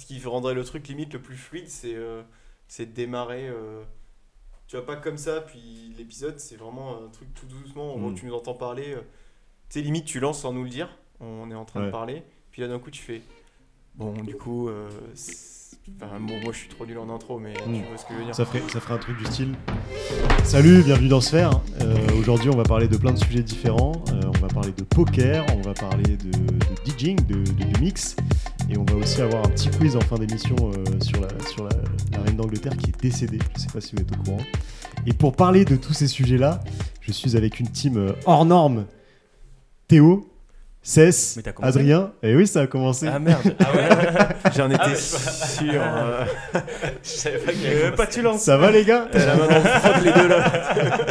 ce qui rendrait le truc limite le plus fluide, c'est euh, de démarrer. euh, tu vois, pas comme ça, puis l'épisode, c'est vraiment un truc tout doucement. En gros, Mm. tu nous entends parler. euh, tu sais, limite, tu lances sans nous le dire. On est en train de parler. Puis là, d'un coup, tu fais. Bon, du coup. euh, c'est- enfin, bon, moi, je suis trop nul en intro, mais Mm. tu vois ce que je veux dire. Ça ferait, ça ferait un truc du style. Salut, bienvenue dans Sphère. Euh, Aujourd'hui, on va parler de plein de sujets différents. Euh, on va parler de poker, on va parler de, de DJing, de, de- mix. Et on va aussi avoir un petit quiz en fin d'émission euh, sur, la, sur la, la reine d'Angleterre qui est décédée. Je sais pas si vous êtes au courant. Et pour parler de tous ces sujets-là, je suis avec une team euh, hors norme. Théo, Cess, Adrien. Et oui, ça a commencé. Ah merde. Ah ouais. J'en étais Ah ouais. sûr. euh, Je savais pas qu'il y avait pas tu lances. Ça va les gars? T'as la main dans le froc, les deux là.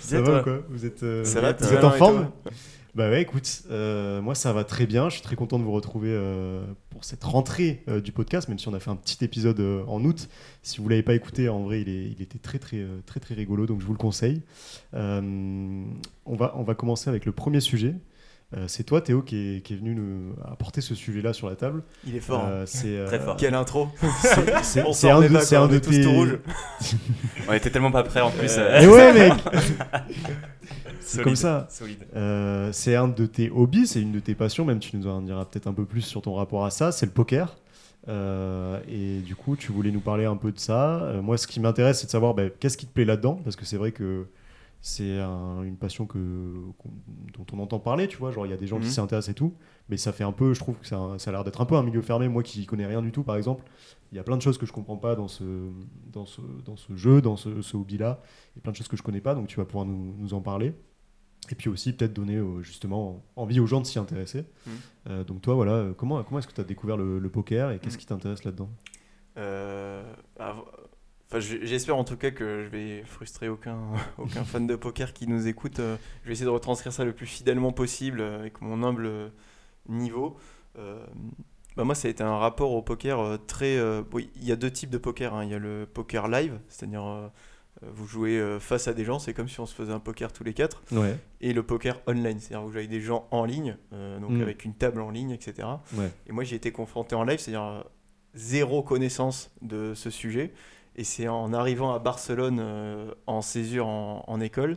Ça va ou quoi? Vous êtes, euh, Ça va, vous tout êtes va, en forme? toi? Bah ouais, écoute, euh, moi ça va très bien. Je suis très content de vous retrouver euh, pour cette rentrée euh, du podcast, même si on a fait un petit épisode en août. Si vous l'avez pas écouté, en vrai, il, est, il était très très très très rigolo, donc je vous le conseille. On va on va commencer avec le premier sujet. Euh, c'est toi, Théo, qui est, qui est venu nous apporter ce sujet-là sur la table. Il est fort. hein. Euh, c'est Très fort. Quelle intro c'est- c'est- On c'est s'en un de, un on de tes. tout rouges. On était tellement pas prêts en plus. Euh, euh, Mais ouais, mec. C'est solide, comme ça. Solide. Euh, c'est un de tes hobbies, c'est une de tes passions, même tu nous en diras peut-être un peu plus sur ton rapport à ça, c'est le poker. Euh, et du coup, tu voulais nous parler un peu de ça. Euh, moi, ce qui m'intéresse, c'est de savoir bah, qu'est-ce qui te plaît là-dedans, parce que c'est vrai que c'est un- une passion que, dont on entend parler, tu vois. Genre, il y a des gens qui Mhm. s'y intéressent et tout, mais ça fait un peu, je trouve que ça, ça a l'air d'être un peu un milieu fermé. Moi qui connais rien du tout, par exemple, il y a plein de choses que je comprends pas dans ce, dans ce, dans ce jeu, dans ce, ce hobby-là, et plein de choses que je connais pas, donc tu vas pouvoir nous, nous en parler. Et puis aussi peut-être donner euh, justement envie aux gens de s'y intéresser. Mhm. Euh, donc toi, voilà, euh, comment, comment est-ce que tu as découvert le, le poker et qu'est-ce Mhm. qui t'intéresse là-dedans? Euh, Enfin, j'espère en tout cas que je vais frustrer aucun, aucun fan de poker qui nous écoute. Euh, Je vais essayer de retranscrire ça le plus fidèlement possible euh, avec mon humble euh, niveau. Euh, bah moi, ça a été un rapport au poker très. euh, oui, il y a deux types de poker. hein. Il y a le poker live, c'est-à-dire euh, vous jouez face à des gens, c'est comme si on se faisait un poker tous les quatre. Ouais. Et le poker online, c'est-à-dire vous jouez avec des gens en ligne, donc Mm. avec une table en ligne, etc. Ouais. Et moi, j'ai été confronté en live, c'est-à-dire zéro connaissance de ce sujet. Et c'est en arrivant à Barcelone euh, en césure en, en école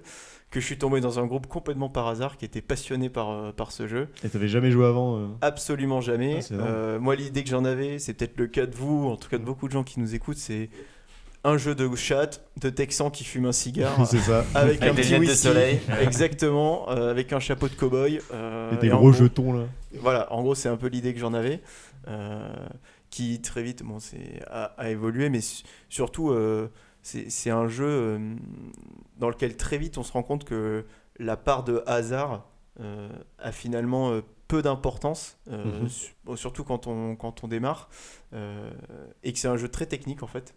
que je suis tombé dans un groupe complètement par hasard qui était passionné par, euh, par ce jeu. Et t'avais jamais joué avant euh Absolument jamais. Ah. Euh, moi, l'idée que j'en avais, c'est peut-être le cas de vous, en tout cas de beaucoup de gens qui nous écoutent, c'est un jeu de chat, de Texans qui fument un cigare. C'est ça. Avec, un des petit lunettes de whisky, soleil. exactement, euh, avec un chapeau de cow-boy. euh, Et des et gros gros- jetons là. voilà, en gros, c'est un peu l'idée que j'en avais, euh, qui très vite bon, a, a évolué, mais su- surtout, euh, c'est, un jeu euh, dans lequel très vite on se rend compte que la part de hasard euh, a finalement euh, peu d'importance, Mhm. su- surtout quand on, quand on démarre, et que c'est un jeu très technique en fait,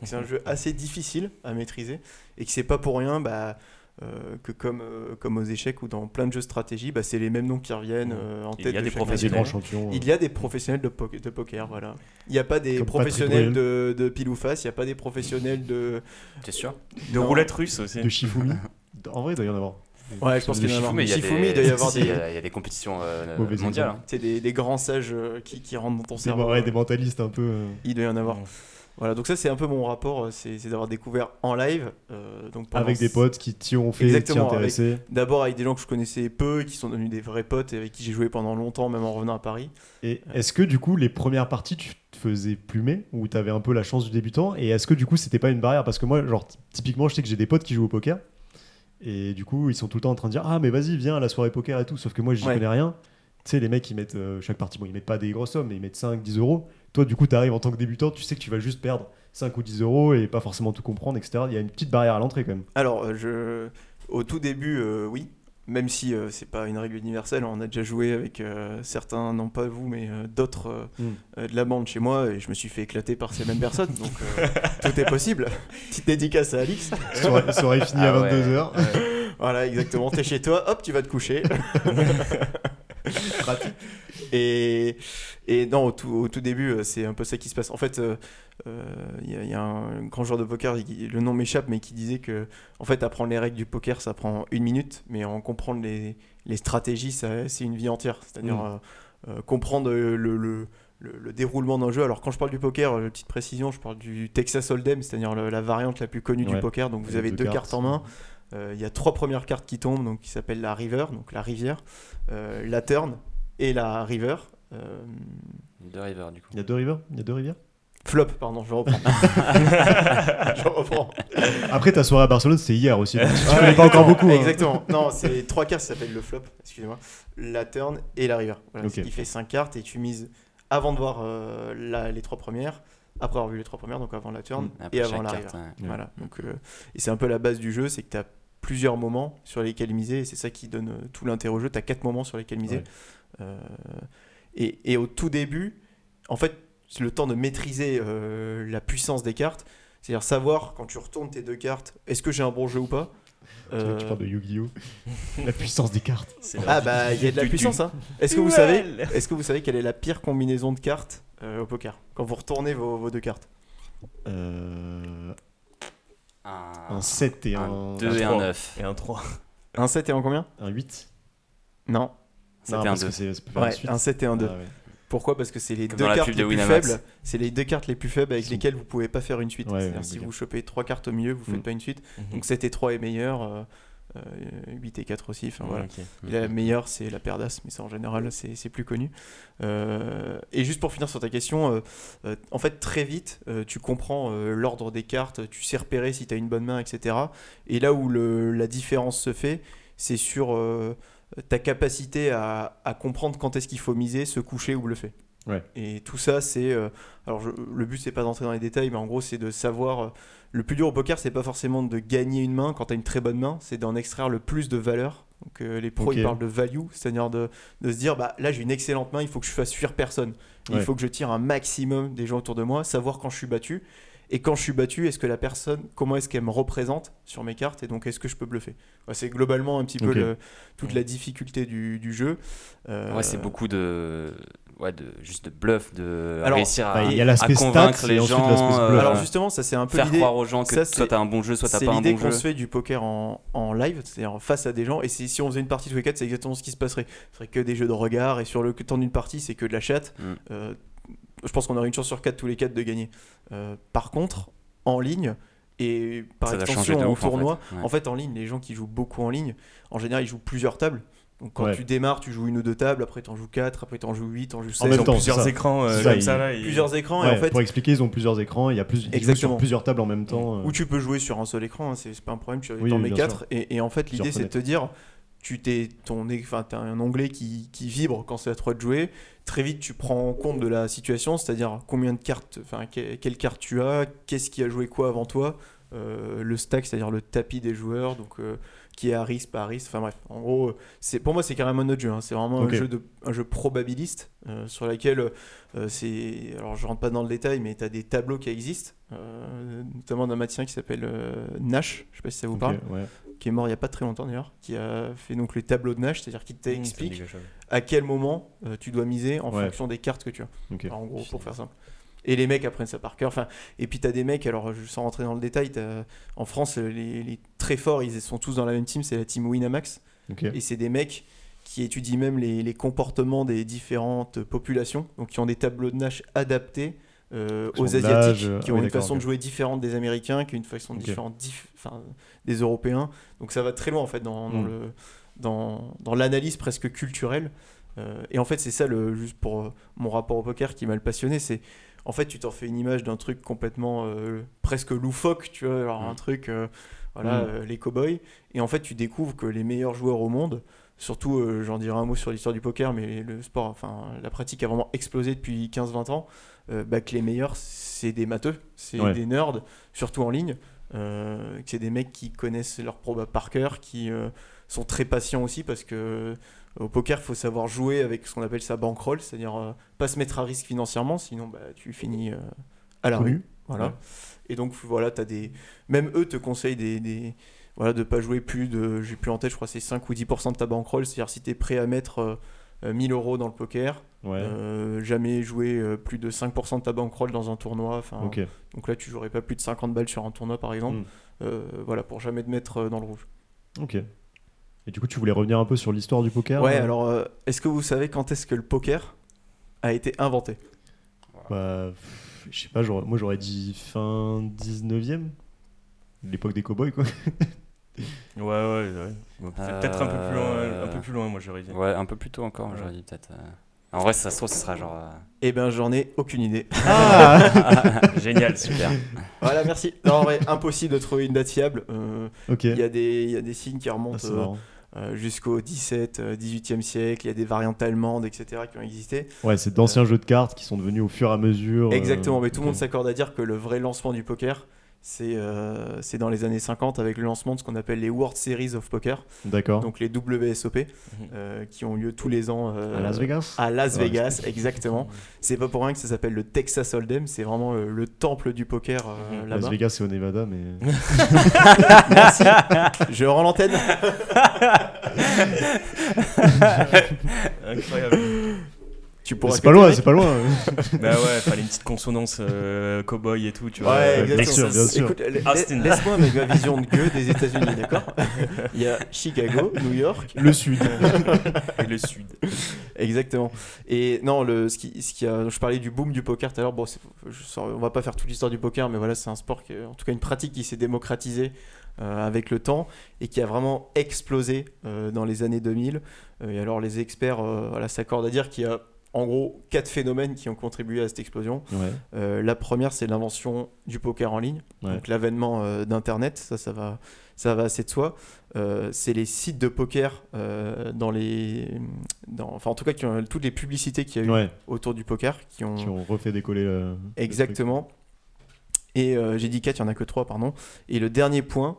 que c'est un jeu assez difficile à maîtriser, et que c'est pas pour rien. Bah, euh, que comme, euh, comme aux échecs ou dans plein de jeux de stratégie, bah, c'est les mêmes noms qui reviennent euh, en Il tête. y a de des professionnels. champions. euh. Il y a des professionnels de, po- de poker, voilà. Il n'y a pas des Comme professionnels de, de pile ou face, il n'y a pas des professionnels de. T'es sûr? De Non. roulette russe aussi. De Shifumi. En vrai, il doit y en avoir. Ouais, je pense De qu'il y en a Shifumi, il il doit y avoir des- il y a- il y a des compétitions euh, mondiales. exemple. C'est des, des grands sages euh, qui, qui rentrent dans ton Des, cerveau. ouais, des mentalistes un peu. euh, Il doit y en avoir. Voilà, donc ça c'est un peu mon rapport, euh, c'est d'avoir découvert en live. euh, donc Avec des potes qui t'y ont fait, t'y Exactement, avec- intéressé. D'abord avec des gens que je connaissais peu, qui sont devenus des vrais potes et avec qui j'ai joué pendant longtemps, même en revenant à Paris. Et est-ce que du coup, les premières parties, tu te faisais plumer ou t'avais un peu la chance du débutant? Et est-ce que du coup, c'était pas une barrière? Parce que moi, genre, typiquement, je sais que j'ai des potes qui jouent au poker. Et du coup, ils sont tout le temps en train de dire Ah, mais vas-y, viens à la soirée poker et tout. Sauf que moi, j'y Ouais. connais rien. Tu sais, les mecs, ils mettent euh, chaque partie, bon, ils mettent pas des grosses sommes, mais ils mettent 5, 10 euros. Toi, du coup, t'arrives en tant que débutant, tu sais que tu vas juste perdre 5 ou 10 euros et pas forcément tout comprendre, etc. Il y a une petite barrière à l'entrée quand même. Alors, euh, je... au tout début, euh, oui. Même si euh, c'est pas une règle universelle, on a déjà joué avec euh, certains, non pas vous, mais euh, d'autres euh, Mm. euh, de la bande chez moi, et je me suis fait éclater par ces mêmes personnes, donc euh, tout est possible. Petite dédicace à Alix. Ça aurait, ça aurait fini à Ah ouais. 22h. Voilà, exactement. T'es chez toi, hop, tu vas te coucher. Et, et non, au tout, au tout début, euh, c'est un peu ça qui se passe. En fait, euh, euh, il y, a- il y a un grand joueur de poker, il- le nom m'échappe, mais qui disait que, en fait, apprendre les règles du poker, ça prend une minute, mais en comprendre les, les stratégies, ça, c'est une vie entière. C'est-à-dire, Mm. euh, euh, comprendre le, le, le- le déroulement d'un jeu. Alors quand je parle du poker, euh, petite précision, je parle du Texas Hold'em, c'est-à-dire le- la variante la plus connue du poker. Donc vous Il avez deux deux cartes. cartes en main. Euh, Il y a trois premières cartes qui tombent, donc qui s'appellent la river, donc la rivière, euh, la turn et la river. Euh, Deux rivers, du coup. Il y a deux rivers? Il y a deux rivières? Flop, pardon, je reprends. je reprends. Après, ta soirée à Barcelone, c'était hier aussi. donc tu connais pas encore beaucoup. hein. Exactement. Non, c'est trois cartes, ça s'appelle le flop, excusez-moi. La turn et la river. Voilà, qui fait cinq cartes et tu mises avant de voir euh, la- les trois premières, après avoir vu les trois premières, donc avant la turn Mm. Après et avant la carte, river. ouais. Voilà. Donc, euh, et c'est un peu la base du jeu, c'est que tu as plusieurs moments sur lesquels miser et c'est ça qui donne euh, tout l'intérêt au jeu. Tu as quatre moments sur lesquels miser. Ouais. Euh, et, et au tout début, en fait, c'est le temps de maîtriser euh, la puissance des cartes. C'est-à-dire savoir quand tu retournes tes deux cartes, est-ce que j'ai un bon jeu ou pas? Tu parles de Yu-Gi-Oh! La puissance des cartes. Ah bah il y a de la Du- puissance hein. Est-ce que vous savez Est-ce que vous savez quelle est la pire combinaison de cartes euh, au poker quand vous retournez vos, vos deux cartes? Euh, Un, un 7 et un, un 2 et un trois. 9. Et un 3. Un 7 et un combien? Un 8. Non. C'était Non, un parce 2. que c'est- ça peut faire Ouais, une suite. un 7 et un 2. Ah ouais. Pourquoi? Parce que c'est les Comme deux cartes les de plus faibles. C'est les deux cartes les plus faibles avec lesquelles vous pouvez pas faire une suite. Ouais, si vous chopez trois cartes au milieu, vous faites Mm. pas une suite. Donc 7 et 3 est meilleur. euh, 8 et 4 aussi. Enfin voilà. La meilleure, c'est la paire d'As, mais ça en général, c'est plus connu. Euh, et juste pour finir sur ta question, euh, euh, en fait, très vite, euh, tu comprends euh, l'ordre des cartes, tu sais repérer si tu as une bonne main, etc. Et là où le- la différence se fait, c'est sur euh, ta capacité à, à comprendre quand est-ce qu'il faut miser, se coucher ou bluffer. Ouais. Et tout ça, c'est. euh, alors, je- le but, c'est pas d'entrer dans les détails, mais en gros, c'est de savoir. Le plus dur au poker, c'est pas forcément de gagner une main quand tu as une très bonne main, c'est d'en extraire le plus de valeur. Donc, euh, les pros, ils parlent de value, c'est-à-dire de, de se dire bah, là, j'ai une excellente main, il faut que je fasse fuir personne. Il Ouais. faut que je tire un maximum des gens autour de moi, savoir quand je suis battu. Et quand je suis battu, est-ce que la personne, comment est-ce qu'elle me représente sur mes cartes et donc est-ce que je peux bluffer? C'est globalement un petit peu le- toute la difficulté du, du jeu. Euh, Ouais, c'est beaucoup de. Ouais, de, juste de bluff, de Alors, réussir à, bah, y a à convaincre stats les gens. l'aspect euh, bluff. Alors justement, ça c'est un peu faire l'idée. croire aux gens que ça, soit c'est- t'as un bon jeu, soit t'as C'est pas un l'idée bon qu'on jeu. se fait du poker en, en live, c'est-à-dire face à des gens. Et c'est- si on faisait une partie tous les quatre, c'est exactement ce qui se passerait. Ce serait que des jeux de regard. Et sur le temps d'une partie, c'est que de la chatte. Mm. Euh, je pense qu'on aurait une chance sur quatre tous les quatre de gagner. Euh, par contre, en ligne et par Ça extension en ouf, en tournoi, fait. Ouais. en fait, en ligne, les gens qui jouent beaucoup en ligne, en général, ils jouent plusieurs tables. Donc quand Ouais. tu démarres, tu joues une ou deux tables, après tu en joues quatre, après tu en joues huit, tu en joues En 16. même Ils ont temps, plusieurs ça. écrans euh, C'est ça, comme ils- ça là. et- plusieurs écrans. Ouais, et en fait, Pour expliquer, ils ont plusieurs écrans, il y a plus, ils jouent Exactement. sur plusieurs tables en même temps. euh. Ou tu peux jouer sur un seul écran, hein, c'est pas un problème, tu Oui, oui, mets bien 4 et, et en fait l'idée c'est de te dire tu t'es ton enfin t'as un onglet qui, qui vibre quand c'est à toi de jouer très vite tu prends en compte de la situation c'est-à-dire combien de cartes enfin que- quelle carte tu as qu'est-ce qui a joué quoi avant toi euh, le stack c'est-à-dire le tapis des joueurs donc euh, qui est à risque pas à risque enfin bref en gros c'est pour moi c'est carrément notre jeu hein. c'est vraiment un jeu de un jeu probabiliste euh, sur laquelle euh, c'est alors je rentre pas dans le détail mais tu as des tableaux qui existent euh, notamment d'un mathien qui s'appelle euh, Nash je sais pas si ça vous parle ouais. qui est mort il y a pas très longtemps d'ailleurs qui a fait donc les tableaux de Nash c'est-à-dire qui Mmh, t'explique chose. à quel moment euh, tu dois miser en Ouais. fonction des cartes que tu as en gros pour faire simple et les mecs apprennent ça par cœur enfin et puis t'as des mecs alors je- sans rentrer dans le détail en France euh, les, les très forts ils sont tous dans la même team c'est la team Winamax et c'est des mecs qui étudient même les, les comportements des différentes populations, donc qui ont des tableaux de Nash adaptés euh, aux Asiatiques, euh, qui ah ont oui, une façon de jouer différente des Américains, qui ont une façon différente dif- enfin, des Européens. Donc ça va très loin en fait dans, dans Mm. le dans, dans l'analyse presque culturelle. Euh, et en fait c'est ça le juste pour euh, mon rapport au poker qui m'a le passionné, c'est en fait tu t'en fais une image d'un truc complètement euh, presque loufoque, tu vois, alors un Mm. truc euh, voilà Mm. euh, les cowboys et en fait tu découvres que les meilleurs joueurs au monde Surtout, j'en dirai un mot sur l'histoire du poker, mais le sport, enfin, la pratique a vraiment explosé depuis 15-20 ans. bah, que les meilleurs, c'est des matheux, c'est Ouais. des nerds, surtout en ligne. euh, que c'est des mecs qui connaissent leur proba par cœur, qui euh, sont très patients aussi, parce que au poker, il faut savoir jouer avec ce qu'on appelle sa bankroll, c'est-à-dire euh, pas se mettre à risque financièrement, sinon bah, tu finis euh, à la rue. Voilà. Ouais. Et donc voilà, as des même eux te conseillent des, des voilà de pas jouer plus de j'ai plus en tête, je crois c'est 5 ou 10 de ta bankroll, c'est-à-dire si tu es prêt à mettre euh, euh, 1000 euros dans le poker, Ouais. euh, jamais jouer euh, plus de 5% de ta bankroll dans un tournoi, donc là tu jouerais pas plus de 50 balles sur un tournoi par exemple. Mm. Euh, voilà pour jamais te mettre euh, dans le rouge. Ok. Et du coup, tu voulais revenir un peu sur l'histoire du poker Ouais, euh alors euh, est-ce que vous savez quand est-ce que le poker a été inventé? Bah, pff, je sais pas, j'aurais- moi j'aurais dit fin 19e L'époque des cowboys, quoi. Ouais, ouais, ouais. Peut-être un peu plus loin, un peu plus loin, moi j'aurais dit. Ouais, un peu plus tôt encore, j'aurais dit peut-être. euh. En vrai, ça se trouve, ce sera genre. euh, Eh ben, j'en ai aucune idée. Ah Génial, super. voilà, merci. Non, en vrai, impossible de trouver une date fiable. Euh, Ok. Il y, a des- il y a des signes qui Ah, remontent c'est euh, jusqu'au 17, euh, 18e siècle. Il y a des variantes allemandes, etc., qui ont existé. Ouais, c'est d'anciens jeux de cartes qui sont devenus au fur et à mesure. euh, Exactement, mais tout le monde s'accorde à dire que le vrai lancement du poker, c'est euh, c'est dans les années 50 avec le lancement de ce qu'on appelle les World Series of Poker, D'accord. donc les WSOP, euh, qui ont lieu tous les ans euh, À Las Vegas à Las Ouais. Vegas, exactement. C'est pas pour rien que ça s'appelle le Texas Hold'em, c'est vraiment euh, le temple du poker euh, Mhm. là-bas. Las Vegas, c'est au Nevada, mais. Merci. Je rends l'antenne. Incroyable. Tu pourras c'est pas loin, c'est pas loin. bah ouais, fallait une petite consonance euh, cowboy et tout, tu vois. Ouais, exactement. bien sûr, bien sûr. Écoute, laisse-moi avec ma vision de gueux des États-Unis, d'accord? Il y a Chicago, New York. Le Sud. Et le sud. Exactement. Et non, le, ce qui, ce qui a, je parlais du boom du poker tout à l'heure. Bon, c'est- je on va pas faire toute l'histoire du poker, mais voilà, c'est un sport, qui, en tout cas une pratique qui s'est démocratisée euh, avec le temps et qui a vraiment explosé euh, dans les années 2000. Euh, et alors les experts euh, voilà, s'accordent à dire qu'il y a en gros quatre phénomènes qui ont contribué à cette explosion. Ouais. Euh, la première, c'est l'invention du poker en ligne, Ouais. donc l'avènement euh, d'Internet, ça, ça va, ça va assez de soi. Euh, c'est les sites de poker dans les, dans, enfin en tout cas, qui ont, toutes les publicités qu'il y a eu Ouais, autour du poker, qui ont, qui ont refait décoller le. exactement. Et j'ai dit 4, il n'y en a que 3, pardon. Et le dernier point,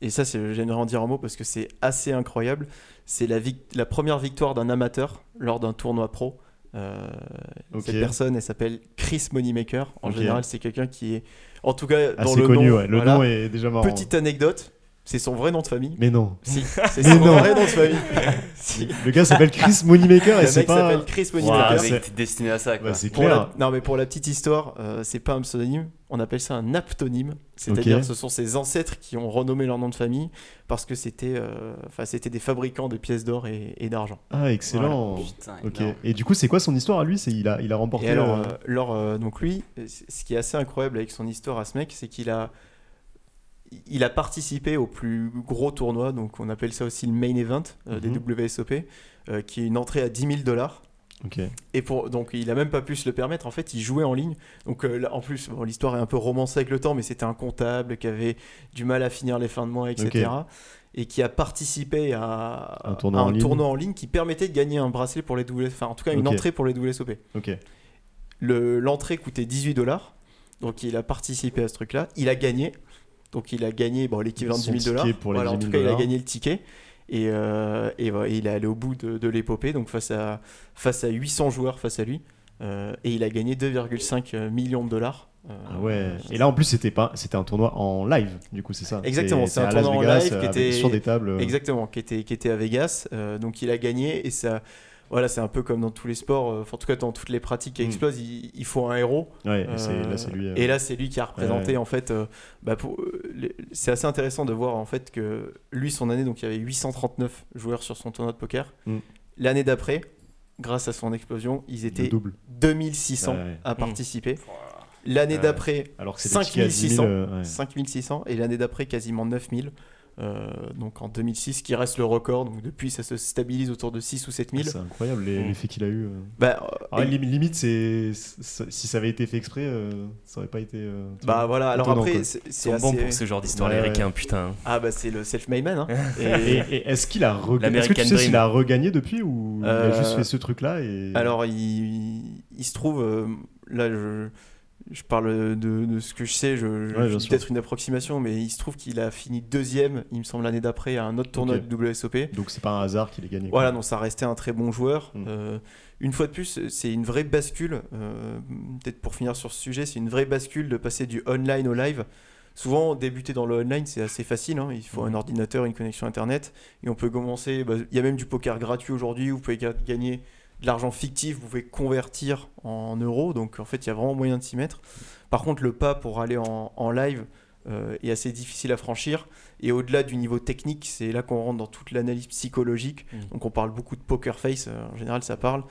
et ça j'aimerais en dire un mot parce que c'est assez incroyable, c'est la première victoire d'un amateur lors d'un tournoi pro. Euh. Cette personne, elle s'appelle Chris Moneymaker. En général, c'est quelqu'un qui est, en tout cas, dans Assez le connu, nom. ouais. Le voilà. nom est déjà marrant. Petite anecdote, c'est son vrai nom de famille. Mais non. Si, c'est Mais son non. vrai nom de famille. si. Le gars s'appelle Chris Moneymaker et Le c'est mec pas. s'appelle Chris Ah, Moneymaker. mec, t'es destiné à ça, quoi. Bah, c'est la- clair. Non, mais pour la petite histoire, euh, c'est pas un pseudonyme, on appelle ça un aptonyme. C'est-à-dire Ok. que ce sont ses ancêtres qui ont renommé leur nom de famille parce que c'était euh, enfin, c'était des fabricants de pièces d'or et, et d'argent. Ah, excellent. Putain, Ok. Et du coup, c'est quoi son histoire à lui? C'est il a, il a remporté. Et alors, euh, euh, euh, donc lui, ce qui est assez incroyable avec son histoire à ce mec, c'est qu'il a, il a participé au plus gros tournoi, donc on appelle ça aussi le main event euh, des Mhm. WSOP, euh, qui est une entrée à 10 000 dollars. Et pour, donc il a même pas pu se le permettre. En fait, il jouait en ligne. Donc euh, là, en plus, bon, l'histoire est un peu romancée avec le temps, mais c'était un comptable qui avait du mal à finir les fins de mois, etc. Et qui a participé à Un tournoi à en un ligne. tournoi en ligne qui permettait de gagner un bracelet pour les WSOP. Enfin, en tout cas, une entrée pour les WSOP. Le- L'entrée coûtait 18 dollars. Donc il a participé à ce truc-là. Il a gagné. Donc il a gagné bon, l'équivalent de Son 10 000 dollars. Voilà, en 10 tout 000 cas, il a gagné le ticket. Et, euh, et il est allé au bout de, de l'épopée, donc face à, face à 800 joueurs face à lui. Euh, et il a gagné 2,5 millions de dollars. Euh, Ah ouais. Et là, en plus, c'était pas, c'était un tournoi en live. Du coup, c'est ça. Exactement, c'est un Las tournoi en live qui était- sur des tables. euh, Exactement, qui était, qui était à Vegas. Euh, donc il a gagné et ça. Voilà, c'est un peu comme dans tous les sports, euh, enfin, en tout cas dans toutes les pratiques qui Mm. explosent, il, il faut un héros. Ouais. et c'est- Euh, là, c'est lui. euh, Et là, c'est lui qui a représenté en fait. bah, c'est assez intéressant de voir en fait que lui, son année, donc il y avait 839 joueurs sur son tournoi de poker. Mm. L'année d'après, grâce à son explosion, ils étaient double. 2600 Ouais. à Mm. participer. L'année d'après, Alors que c'est des tickets à 10 5600. 000. euh, ouais. 5600 et l'année d'après quasiment 9000. Euh, donc en 2006 qui reste le record donc depuis ça se stabilise autour de 6 ou 7000 C'est incroyable les- Mm. l'effet qu'il a eu. euh. bah, euh, Alors, et- lim- limite, c'est, si ça avait été fait exprès, euh, ça aurait pas été. euh, bah voilà alors Étonnant, après quoi. c'est assez- pour ce genre d'histoire, Ouais, les ouais. requins, putain. ah bah c'est le self-made man hein. Et, et, et est-ce qu'il a regagné Est-ce que tu sais s'il a regagné depuis ou il a juste fait ce truc-là et... alors il, il se trouve là je, je parle de, de ce que je sais je, Ouais, peut-être une approximation mais il se trouve qu'il a fini deuxième il me semble l'année d'après à un autre tournoi de WSOP Donc c'est pas un hasard qu'il ait gagné. Voilà, quoi. donc ça restait un très bon joueur. Mm. Euh, une fois de plus, c'est une vraie bascule. euh, Peut-être pour finir sur ce sujet, c'est une vraie bascule de passer du online au live. Souvent, débuter dans le online, c'est assez facile. hein. Il faut Mm. un ordinateur, une connexion Internet. Et on peut commencer. bah, Il y a même du poker gratuit aujourd'hui. où Vous pouvez ga- gagner de l'argent fictif. Vous pouvez convertir en euros. Donc, en fait, il y a vraiment moyen de s'y mettre. Par contre, le pas pour aller en, en live, euh, est assez difficile à franchir. Et au-delà du niveau technique, c'est là qu'on rentre dans toute l'analyse psychologique. Mm. Donc on parle beaucoup de poker face, euh, en général ça parle.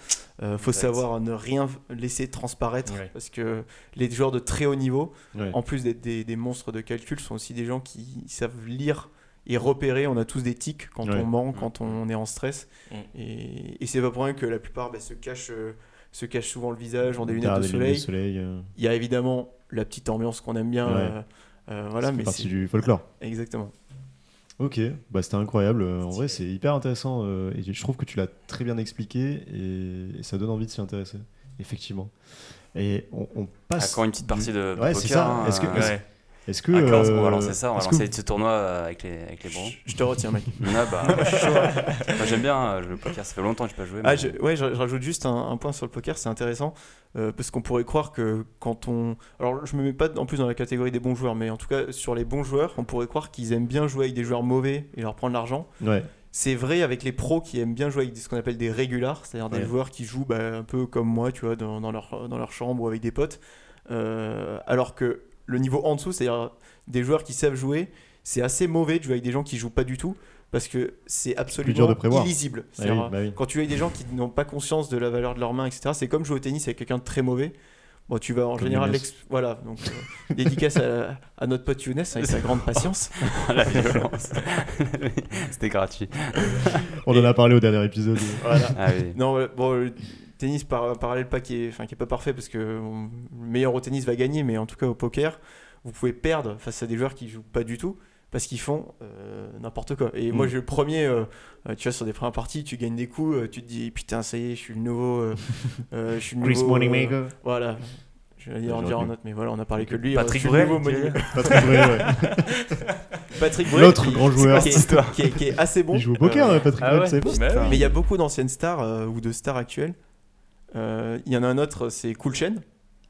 Euh, faut Exact. savoir ne rien laisser transparaître Ouais. parce que les joueurs de très haut niveau, Ouais. en plus d'être des, des monstres de calcul, sont aussi des gens qui savent lire et repérer. On a tous des tics quand Ouais. on ment, Mm. quand on est en stress. Mm. Et, et c'est pas pour rien que la plupart bah, se, cachent, euh, se cachent souvent le visage, ont des lunettes de des lunettes soleil. de soleil. euh, Il y a évidemment la petite ambiance qu'on aime bien. Ouais. euh, euh, voilà, ça fait mais partie c'est du folklore. exactement. Ok, bah c'était incroyable. En vrai, c'est hyper intéressant euh, et je trouve que tu l'as très bien expliqué et, et ça donne envie de s'y intéresser. Effectivement. Et on, on passe. Encore une petite du- partie de, de Ouais, poker. c'est ça. hein, Est-ce que- est-ce- Ouais. Est-ce que. à 15, on va euh, lancer ça, on va que lancer ce tournoi euh, avec les, avec les bons. Je te retiens, mec. Ah bah, moi, je suis chaud. Moi, j'aime bien euh, le poker, ça fait longtemps que je n'ai pas joué. Ah, je, ouais, je, je rajoute juste un, un point sur le poker, c'est intéressant euh, parce qu'on pourrait croire que quand on. Alors, je me mets pas en plus dans la catégorie des bons joueurs, mais en tout cas, sur les bons joueurs, on pourrait croire qu'ils aiment bien jouer avec des joueurs mauvais et leur prendre l'argent. Ouais. C'est vrai avec les pros qui aiment bien jouer avec ce qu'on appelle des régulars, c'est-à-dire Ouais. des joueurs qui jouent bah, un peu comme moi, tu vois, dans, dans leur, dans leur chambre ou avec des potes. Euh, alors que le niveau en dessous, c'est-à-dire des joueurs qui savent jouer, c'est assez mauvais de jouer avec des gens qui jouent pas du tout parce que c'est absolument dur de prévoir. illisible. Ah oui, bah oui. quand tu es avec des gens qui n'ont pas conscience de la valeur de leurs mains, etc., c'est comme jouer au tennis avec quelqu'un de très mauvais. Bon, tu vas en Comme général. L'ex- Voilà, donc euh, dédicace à, à notre pote Younes avec sa grande patience. la violence. C'était gratuit. On en a parlé au dernier épisode. Voilà. Ah oui. Non, bon, tennis par, parallèle pas qui est, enfin, qui est pas parfait parce que on- le meilleur au tennis va gagner, mais en tout cas au poker, vous pouvez perdre face à des joueurs qui jouent pas du tout parce qu'ils font euh, n'importe quoi. Et moi, Mm. j'ai le premier, euh, euh, tu vois, sur des premières parties, tu gagnes des coups, euh, tu te dis putain, ça y est, je suis le nouveau, euh, euh, je suis le Chris nouveau, euh, Moneymaker. voilà. Je vais dire en dire en note, mais voilà, on a parlé que de lui. Patrick euh, je dire Patrick Bruel, ouais. Patrick Bruel, L'autre grand joueur. qui est, qui est- qui est assez bon. Il joue au poker, Euh, hein, Patrick ah ouais. pas Bah oui. Mais il y a beaucoup d'anciennes stars euh, ou de stars actuelles. Euh, Il y en a un autre, c'est Cool Chen,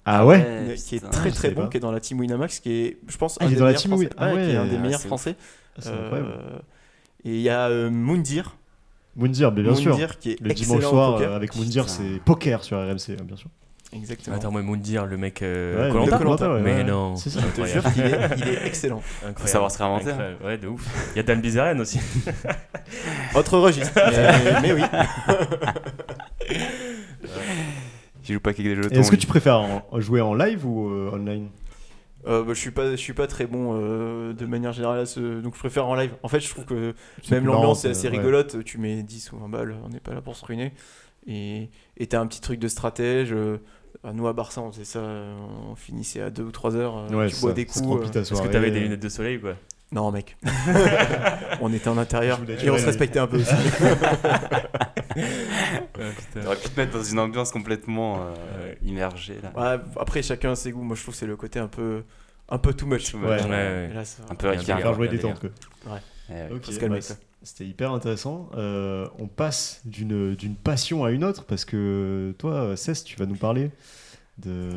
Ah ouais Ouais, qui est très très bon, pas. qui est dans la team Winamax, qui est, je pense, Ah, un il est des dans la meilleurs team français. Ah Ouais, qui est un des ah, meilleurs français. Ah, C'est Euh, incroyable. et il y a euh, Moundir, Moundir, bien sûr. Qui est Le excellent dimanche soir poker. euh, avec Moundir, c'est poker sur RMC, hein, bien sûr. Exactement. Attends, moi, Moundir, le mec. euh, Ouais, Koh-Lanta, ouais, Mais ouais. non. C'est ça. Je te jure qu'il est, il est excellent. Incroyable. Faut savoir se réinventer. hein. Incroyable. Ouais, de ouf. Il y a Dan Bizaren aussi. Autre registre, mais, mais oui. Tu joues pas qu'avec des Et jetons. Est-ce que tu préfères en- jouer en live ou euh, online? Euh, bah, je suis pas, je suis pas très bon euh, de manière générale à ce, donc je préfère en live. En fait, je trouve que même l'ambiance est assez ouais. rigolote. Tu mets 10 ou 20 balles, on n'est pas là pour se ruiner. Et et t'as un petit truc de stratège. Euh, à nous à Barça, on faisait ça, euh, on finissait à 2 ou 3 heures. euh, Ouais, tu bois ça. des coups. euh, Est-ce que t'avais des lunettes de soleil ou quoi? Non, mec. on était en intérieur et on se respectait un peu aussi. T'aurais pu te mettre dans une ambiance complètement euh, Ouais. immergée là. Ouais, après, chacun a ses goûts. Moi, je trouve que c'est le côté un peu, un peu too much. Ouais, ouais, ouais. Et là, ça- Un peu Il y a un ricain. délire. Faire jouer quoi. Eh ouais. Se calmer, bah. C'était hyper intéressant. Euh, on passe d'une d'une passion à une autre parce que toi, Cess, tu vas nous parler de.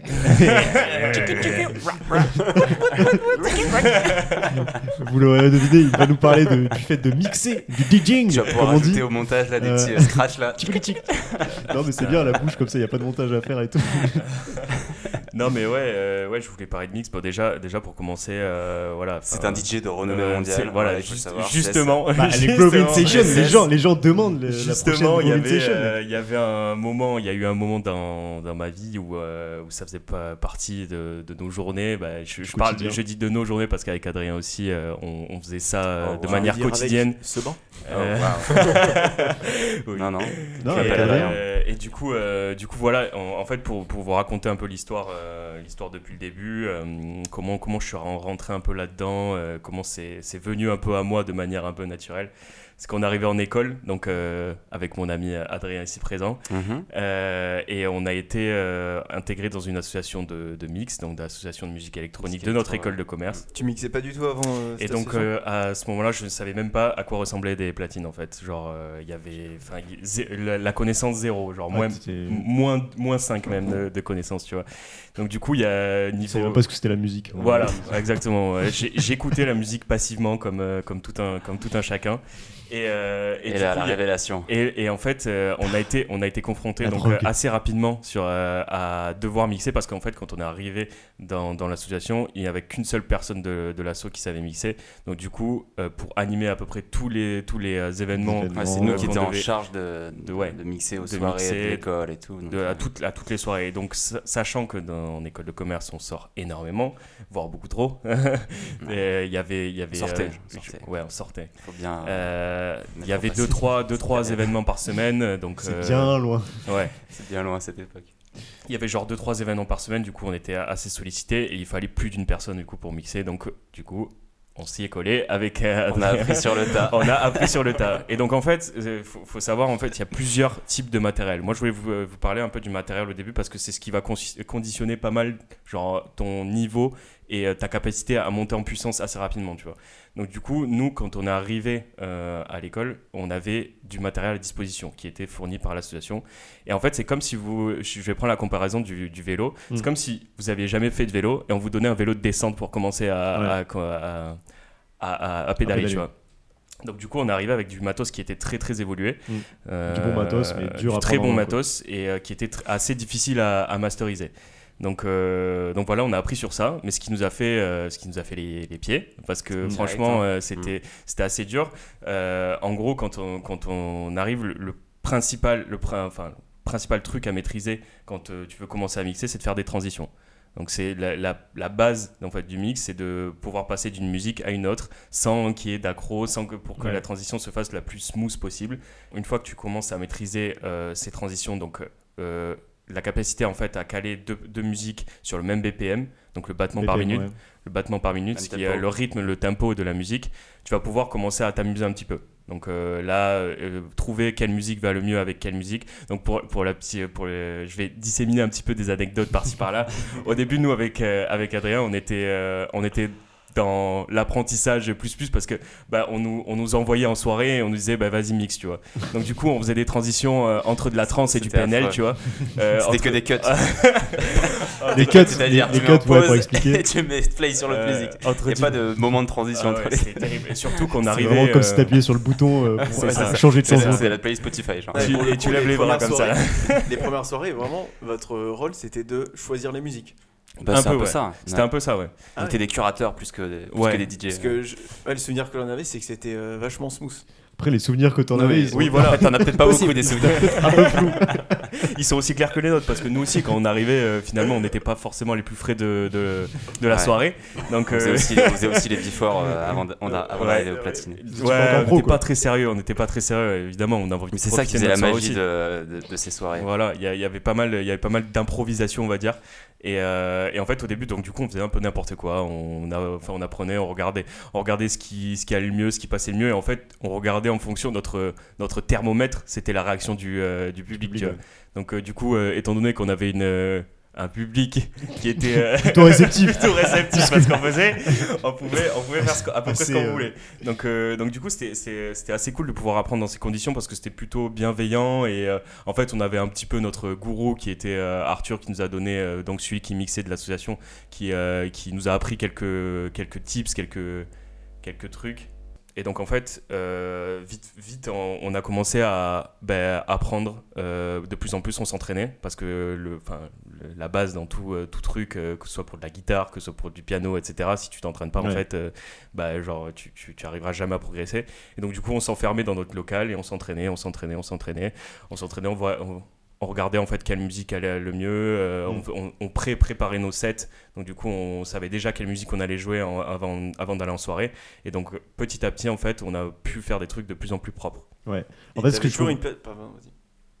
Vous l'aurez deviné, il va nous parler de- du fait de mixer, du DJing, Tu vas comme pouvoir on dit. au montage là des Euh, petits euh, scratch là. Non, mais c'est bien la bouche comme ça, il n'y a pas de montage à faire et tout. Non, mais ouais, euh, ouais, je voulais parler de mix. Bon, déjà, déjà pour commencer, euh, voilà. C'est un DJ de renommée euh, mondiale. Voilà, le juste- savoir. justement. Bah, les les gens, les gens demandent le- la Justement, prochaine il y avait, Session. euh, il y avait un moment, il y a eu un moment dans, dans ma vie où, euh, où ça faisait pas partie de, de nos journées. Bah, je, je parle, je dis de nos journées parce qu'avec Adrien aussi, euh, on, on faisait ça Oh, de wow. manière quotidienne. Ce banc. Oh, wow. oui. Non, non. Non, et, m'appelle Adrien. Adrien. euh, et du coup, euh, du coup voilà, en, en fait, pour, pour vous raconter un peu l'histoire, euh, l'histoire depuis le début, euh, comment, je suis ren- rentré un peu là-dedans, euh, comment c'est venu un peu à moi de manière un peu naturelle. C'est qu'on arrivait en école, donc euh, avec mon ami Adrien ici présent, Mhm. euh, et on a été euh, intégré dans une association de, de mix, donc d'association de musique électronique Musique de notre école de commerce. Tu mixais pas du tout avant. euh, Et cette donc euh, à ce moment-là, je ne savais même pas à quoi ressemblaient des platines en fait. Genre euh, il y avait, la, la connaissance zéro, genre Ouais, moins, moins moins 5 même de, de connaissances, tu vois. Donc du coup il y a niveau même pas ce que c'était la musique. voilà, exactement. ouais. J'ai- J'écoutais la musique passivement comme, euh, comme, tout un, comme tout un chacun. Et, euh, là, coup, la révélation. et, et en fait, euh, on a été, on a été confronté donc euh, assez rapidement sur euh, à devoir mixer parce qu'en fait, quand on est arrivé dans, dans l'association, il n'y avait qu'une seule personne de, de l'asso qui savait mixer. Donc du coup, euh, pour animer à peu près tous les tous les euh, événements, événements. Ouais, c'est nous qui étions en charge de, de- ouais, de mixer aux de soirées mixer, de l'école et tout. donc, de- euh, à, toutes, à toutes les soirées. Et donc, sa- sachant que dans en école de commerce, on sort énormément, voire beaucoup trop. Il y avait, il y avait, euh, sortait. ouais, on sortait. faut bien. Euh, Il y avait place. deux trois, deux, trois événements par semaine, donc C'est euh, bien loin. ouais. C'est bien loin à cette époque. Il y avait genre 2-3 événements par semaine, du coup on était assez sollicité et il fallait plus d'une personne du coup pour mixer, donc euh, du coup on s'y est collé avec. euh, On a appris sur le tas. on a appris sur le tas. Et donc en fait, il faut, faut savoir en fait, il y a plusieurs types de matériel. Moi je voulais vous, euh, vous parler un peu du matériel au début parce que c'est ce qui va conditionner pas mal genre ton niveau et euh, ta capacité à monter en puissance assez rapidement, tu vois. Donc du coup, nous quand on est arrivé euh, à l'école, on avait du matériel à disposition qui était fourni par l'association. Et en fait, c'est comme si vous, je vais prendre la comparaison du, du vélo. Mm. C'est comme si vous aviez jamais fait de vélo et on vous donnait un vélo de descente pour commencer à, Ouais. à- à- à- à- à pédaler, pédaler. tu vois. Donc du coup, on est arrivé avec du matos qui était très très évolué, Mm. Euh, Du bon matos, mais dur du à très bon quoi. matos et euh, qui était assez difficile à, à masteriser. Donc, euh, donc voilà, on a appris sur ça, mais ce qui nous a fait, euh, ce qui nous a fait les, les pieds, parce que Mm. franchement, hein. euh, c'était, c'était assez dur. En gros, quand on, quand on arrive, le, le principal, le, enfin, principal truc à maîtriser quand tu veux commencer à mixer, c'est de faire des transitions. Donc c'est la, la, la base en fait, du mix, c'est de pouvoir passer d'une musique à une autre sans qu'il y ait d'accro, sans que pour que Ouais. la transition se fasse la plus smooth possible. Une fois que tu commences à maîtriser euh, ces transitions, donc euh, la capacité en fait à caler deux, deux musiques sur le même BPM, donc le battement par minute, ouais. le battement par minute, Même ce qui est tempo. le rythme, le tempo de la musique, tu vas pouvoir commencer à t'amuser un petit peu. Donc euh, là, euh, trouver quelle musique va le mieux avec quelle musique. Donc pour, pour la petite, pour le- je vais disséminer un petit peu des anecdotes par-ci par-là. Au début, nous avec euh, avec Adrien, on était euh, on était dans l'apprentissage plus plus parce que bah, on, nous, on nous envoyait en soirée et on nous disait bah, vas-y mix tu vois donc du coup on faisait des transitions euh, entre de la trance et du PNL affreux. tu vois Euh, C'était entre- que des cuts. Les cuts, les, C'est-à-dire, les tu mets en cuts, pour pause expliquer. et tu mets play sur l'autre euh, entre Il n'y a du- pas de moment de transition Ah entre ouais, les. c'était terrible. Et surtout qu'on C'est arrivait vraiment comme euh, si t'appuyais sur le bouton euh, pour euh, ça. changer de chanson. c'est la playlist Spotify. Genre. Ouais, Tu- pour le et tu lèves les bras comme ça, les premières soirées, vraiment, votre rôle c'était de choisir les musiques. Bah, un peu, ouais. ça. c'était un peu ça ouais On était des curateurs plus que des, plus Ouais. que des DJ. Parce que je- ouais, le souvenir que l'on avait, c'est que c'était euh, vachement smooth. Après, les souvenirs que t'en Oui, avais, oui, ils sont oui, voilà. En t'en as peut-être pas beaucoup des souvenirs. ils sont aussi clairs que les nôtres parce que nous aussi quand on arrivait euh, finalement on n'était pas forcément les plus frais de, de, de la Ouais. soirée donc On faisait euh, aussi, on faisait aussi les before euh, avant d- avant Ouais. au platine. Ouais, on n'était pas très sérieux on n'était pas très sérieux évidemment on a envie Mais de c'est ça qui faisait la magie de, de, de ces soirées. Voilà, il y, avait pas mal, il y avait pas mal d'improvisation, on va dire. Et, euh, et en fait, au début, donc du coup, on faisait un peu n'importe quoi. On, a, enfin, on apprenait, on regardait, on regardait ce qui, ce qui allait le mieux, ce qui passait le mieux. Et en fait, on regardait en fonction de notre, notre thermomètre. C'était la réaction du, euh, du public. vois. Donc, euh, du coup, euh, étant donné qu'on avait une, euh, un public qui était euh, Plutôt réceptif. plutôt réceptif à ce qu'on faisait, on pouvait, on pouvait faire ce à peu près ce qu'on euh, voulait. Donc, euh, donc du coup, c'était- assez cool de pouvoir apprendre dans ces conditions parce que c'était plutôt bienveillant et euh, en fait, on avait un petit peu notre gourou qui était euh, Arthur qui nous a donné, euh, donc celui qui mixait de l'association, qui, euh, qui nous a appris quelques, quelques tips, quelques, quelques trucs. Et donc en fait, euh, vite, vite, on, a commencé à ben, apprendre. euh, de plus en plus, on s'entraînait parce que le, le- la base dans tout, euh, tout truc, que ce soit pour de la guitare, que ce soit pour du piano, etc. Si tu t'entraînes pas, en fait, bah, genre, tu, tu, tu arriveras jamais à progresser. Et donc du coup, on s'enfermait dans notre local et on s'entraînait, on s'entraînait, on s'entraînait, on s'entraînait, on, voit- on, on regardait en fait quelle musique allait le mieux, euh, Mm. on, pré-préparait nos sets, donc du coup on savait déjà quelle musique on allait jouer en- avant, avant d'aller en soirée, et donc petit à petit en fait on a pu faire des trucs de plus en plus propres. En Et fait, ce que je trouve- une pla- pardon, vas-y.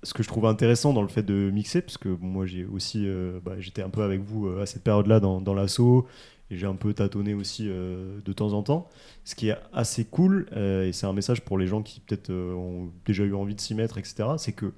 ce que je trouve intéressant dans le fait de mixer, parce que moi j'ai aussi, euh, bah, j'étais un peu avec vous euh, à cette période-là dans, dans l'assaut, et j'ai un peu tâtonné aussi euh, de temps en temps. Ce qui est assez cool, euh, et c'est un message pour les gens qui peut-être euh, ont déjà eu envie de s'y mettre, etc., c'est que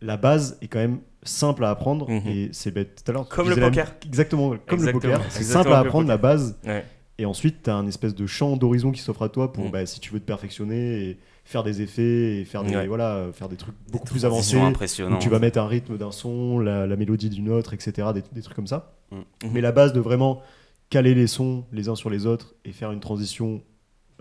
la base est quand même simple à apprendre, Mhm. et c'est bête tout à l'heure. Comme le la- poker. Exactement, comme Exactement, le poker. C'est exactement simple à apprendre la base, Ouais. et ensuite, tu as un espèce de champ d'horizon qui s'offre à toi pour, Mm. bah, si tu veux te perfectionner et faire des effets et faire des, Ouais. voilà, faire des trucs beaucoup plus avancés. impressionnante. où tu vas mettre un rythme d'un son, la, la mélodie d'une autre, etc. Des, des trucs comme ça. Mm. Mais la base de vraiment caler les sons les uns sur les autres et faire une transition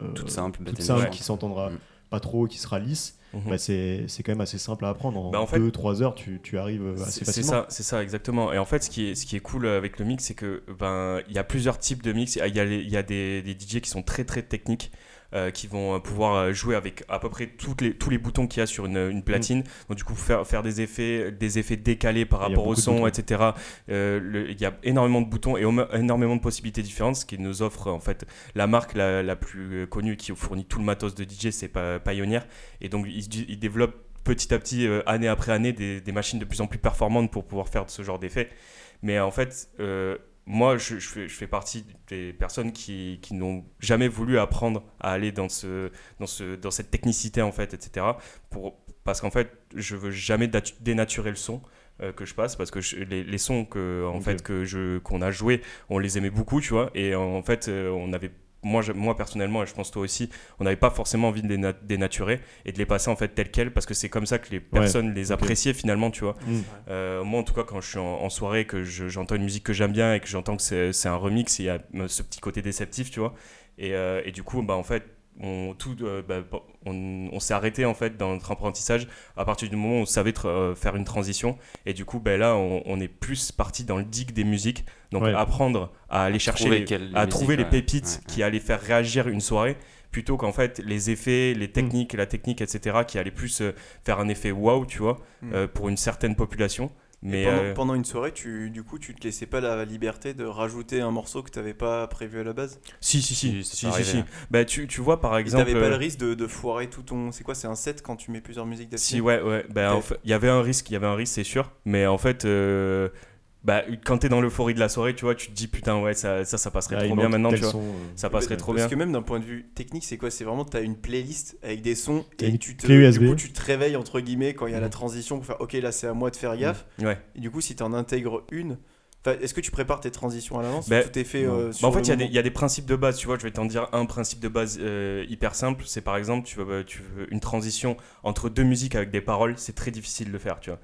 euh, toute simple, toute simple qui s'entendra Mm. pas trop, qui sera lisse, Mhm. bah, c'est quand même assez simple à apprendre. En Bah, en fait- 2-3 heures, tu, tu arrives assez C'est c'est facilement. ça, c'est ça exactement. Et en fait, ce qui est, ce qui est cool avec le mix, c'est que ben il y a plusieurs types de mix. Il y a, les- il y a des, des DJ qui sont très très techniques. Euh, qui vont euh, pouvoir euh, jouer avec à peu près toutes les, tous les boutons qu'il y a sur une, une platine. Donc du coup faire, faire des effets, des effets décalés par rapport au son, etc. Euh, Il y a énormément de boutons et énormément de possibilités différentes, ce qui nous offre en fait la marque la, la plus connue qui fournit tout le matos de DJ, c'est Pioneer. Et donc ils, ils développent petit à petit, euh, année après année, des, des machines de plus en plus performantes pour pouvoir faire ce genre d'effet. Mais en fait, euh, moi, je, je fais, je fais partie des personnes qui, qui n'ont jamais voulu apprendre à aller dans, ce, dans, ce, dans cette technicité, en fait, etc. Pour, parce qu'en fait, je veux jamais dénaturer le son euh, que je passe parce que je- les, les sons que en fait que je qu'on a joué on les aimait beaucoup tu vois et en fait euh, on avait moi, je- moi personnellement, et je pense toi aussi, on n'avait pas forcément envie de les na- dénaturer et de les passer en fait telles quelles parce que c'est comme ça que les personnes les appréciaient finalement, tu vois. Mm. Euh, moi, en tout cas, quand je suis en, en soirée, que je- j'entends une musique que j'aime bien et que j'entends que c'est c'est un remix, il y a euh, ce petit côté déceptif, tu vois. Et, euh, et du coup, bah, en fait, on, tout, euh, bah, on, on s'est arrêté en fait dans notre apprentissage à partir du moment où on savait euh, faire une transition. Et du coup, ben là, on, on est plus parti dans le dig des musiques. Donc, Ouais. apprendre à aller chercher, trouver les- quelle à musique, trouver les pépites Ouais, ouais. qui allaient faire réagir une soirée plutôt qu'en fait les effets, les techniques, la technique, etc., qui allaient plus euh, faire un effet wow, tu vois, Mm. euh, pour une certaine population. Mais Et pendant, euh, pendant une soirée, tu, du coup, tu te laissais pas la liberté de rajouter un morceau que tu n'avais pas prévu à la base? Si, si, si, Si, ça si, peut si, arriver, si. hein. Bah, tu, tu vois, par exemple. t'avais pas le euh, risque de, de foirer tout ton. C'est quoi C'est un set quand tu mets plusieurs musiques d'affilée? Si, ouais, ouais. En fait, il y avait un risque, il y avait un risque, c'est sûr. Mais en fait, euh, bah, quand t'es dans l'euphorie de la soirée, tu vois, tu te dis putain, ouais, ça, ça, ça passerait Ah, trop bien maintenant, tu vois. son, euh, Ça passerait Parce trop bien. que même d'un point de vue technique, c'est quoi? C'est vraiment, tu as une playlist avec des sons T'as et une tu te, du coup, tu te réveilles entre guillemets quand il y a la Mhm. transition pour faire OK, là c'est à moi de faire gaffe. Ouais. Et du coup, si tu en intègres une, enfin, est-ce que tu prépares tes transitions à l'avance ou tout est fait euh, Bah, sur Bah, en fait, il y, a des- moment? il y a des principes de base, tu vois. Je vais t'en dire un principe de base euh, hyper simple. C'est par exemple, tu veux, tu veux une transition entre deux musiques avec des paroles, c'est très difficile de faire, tu vois.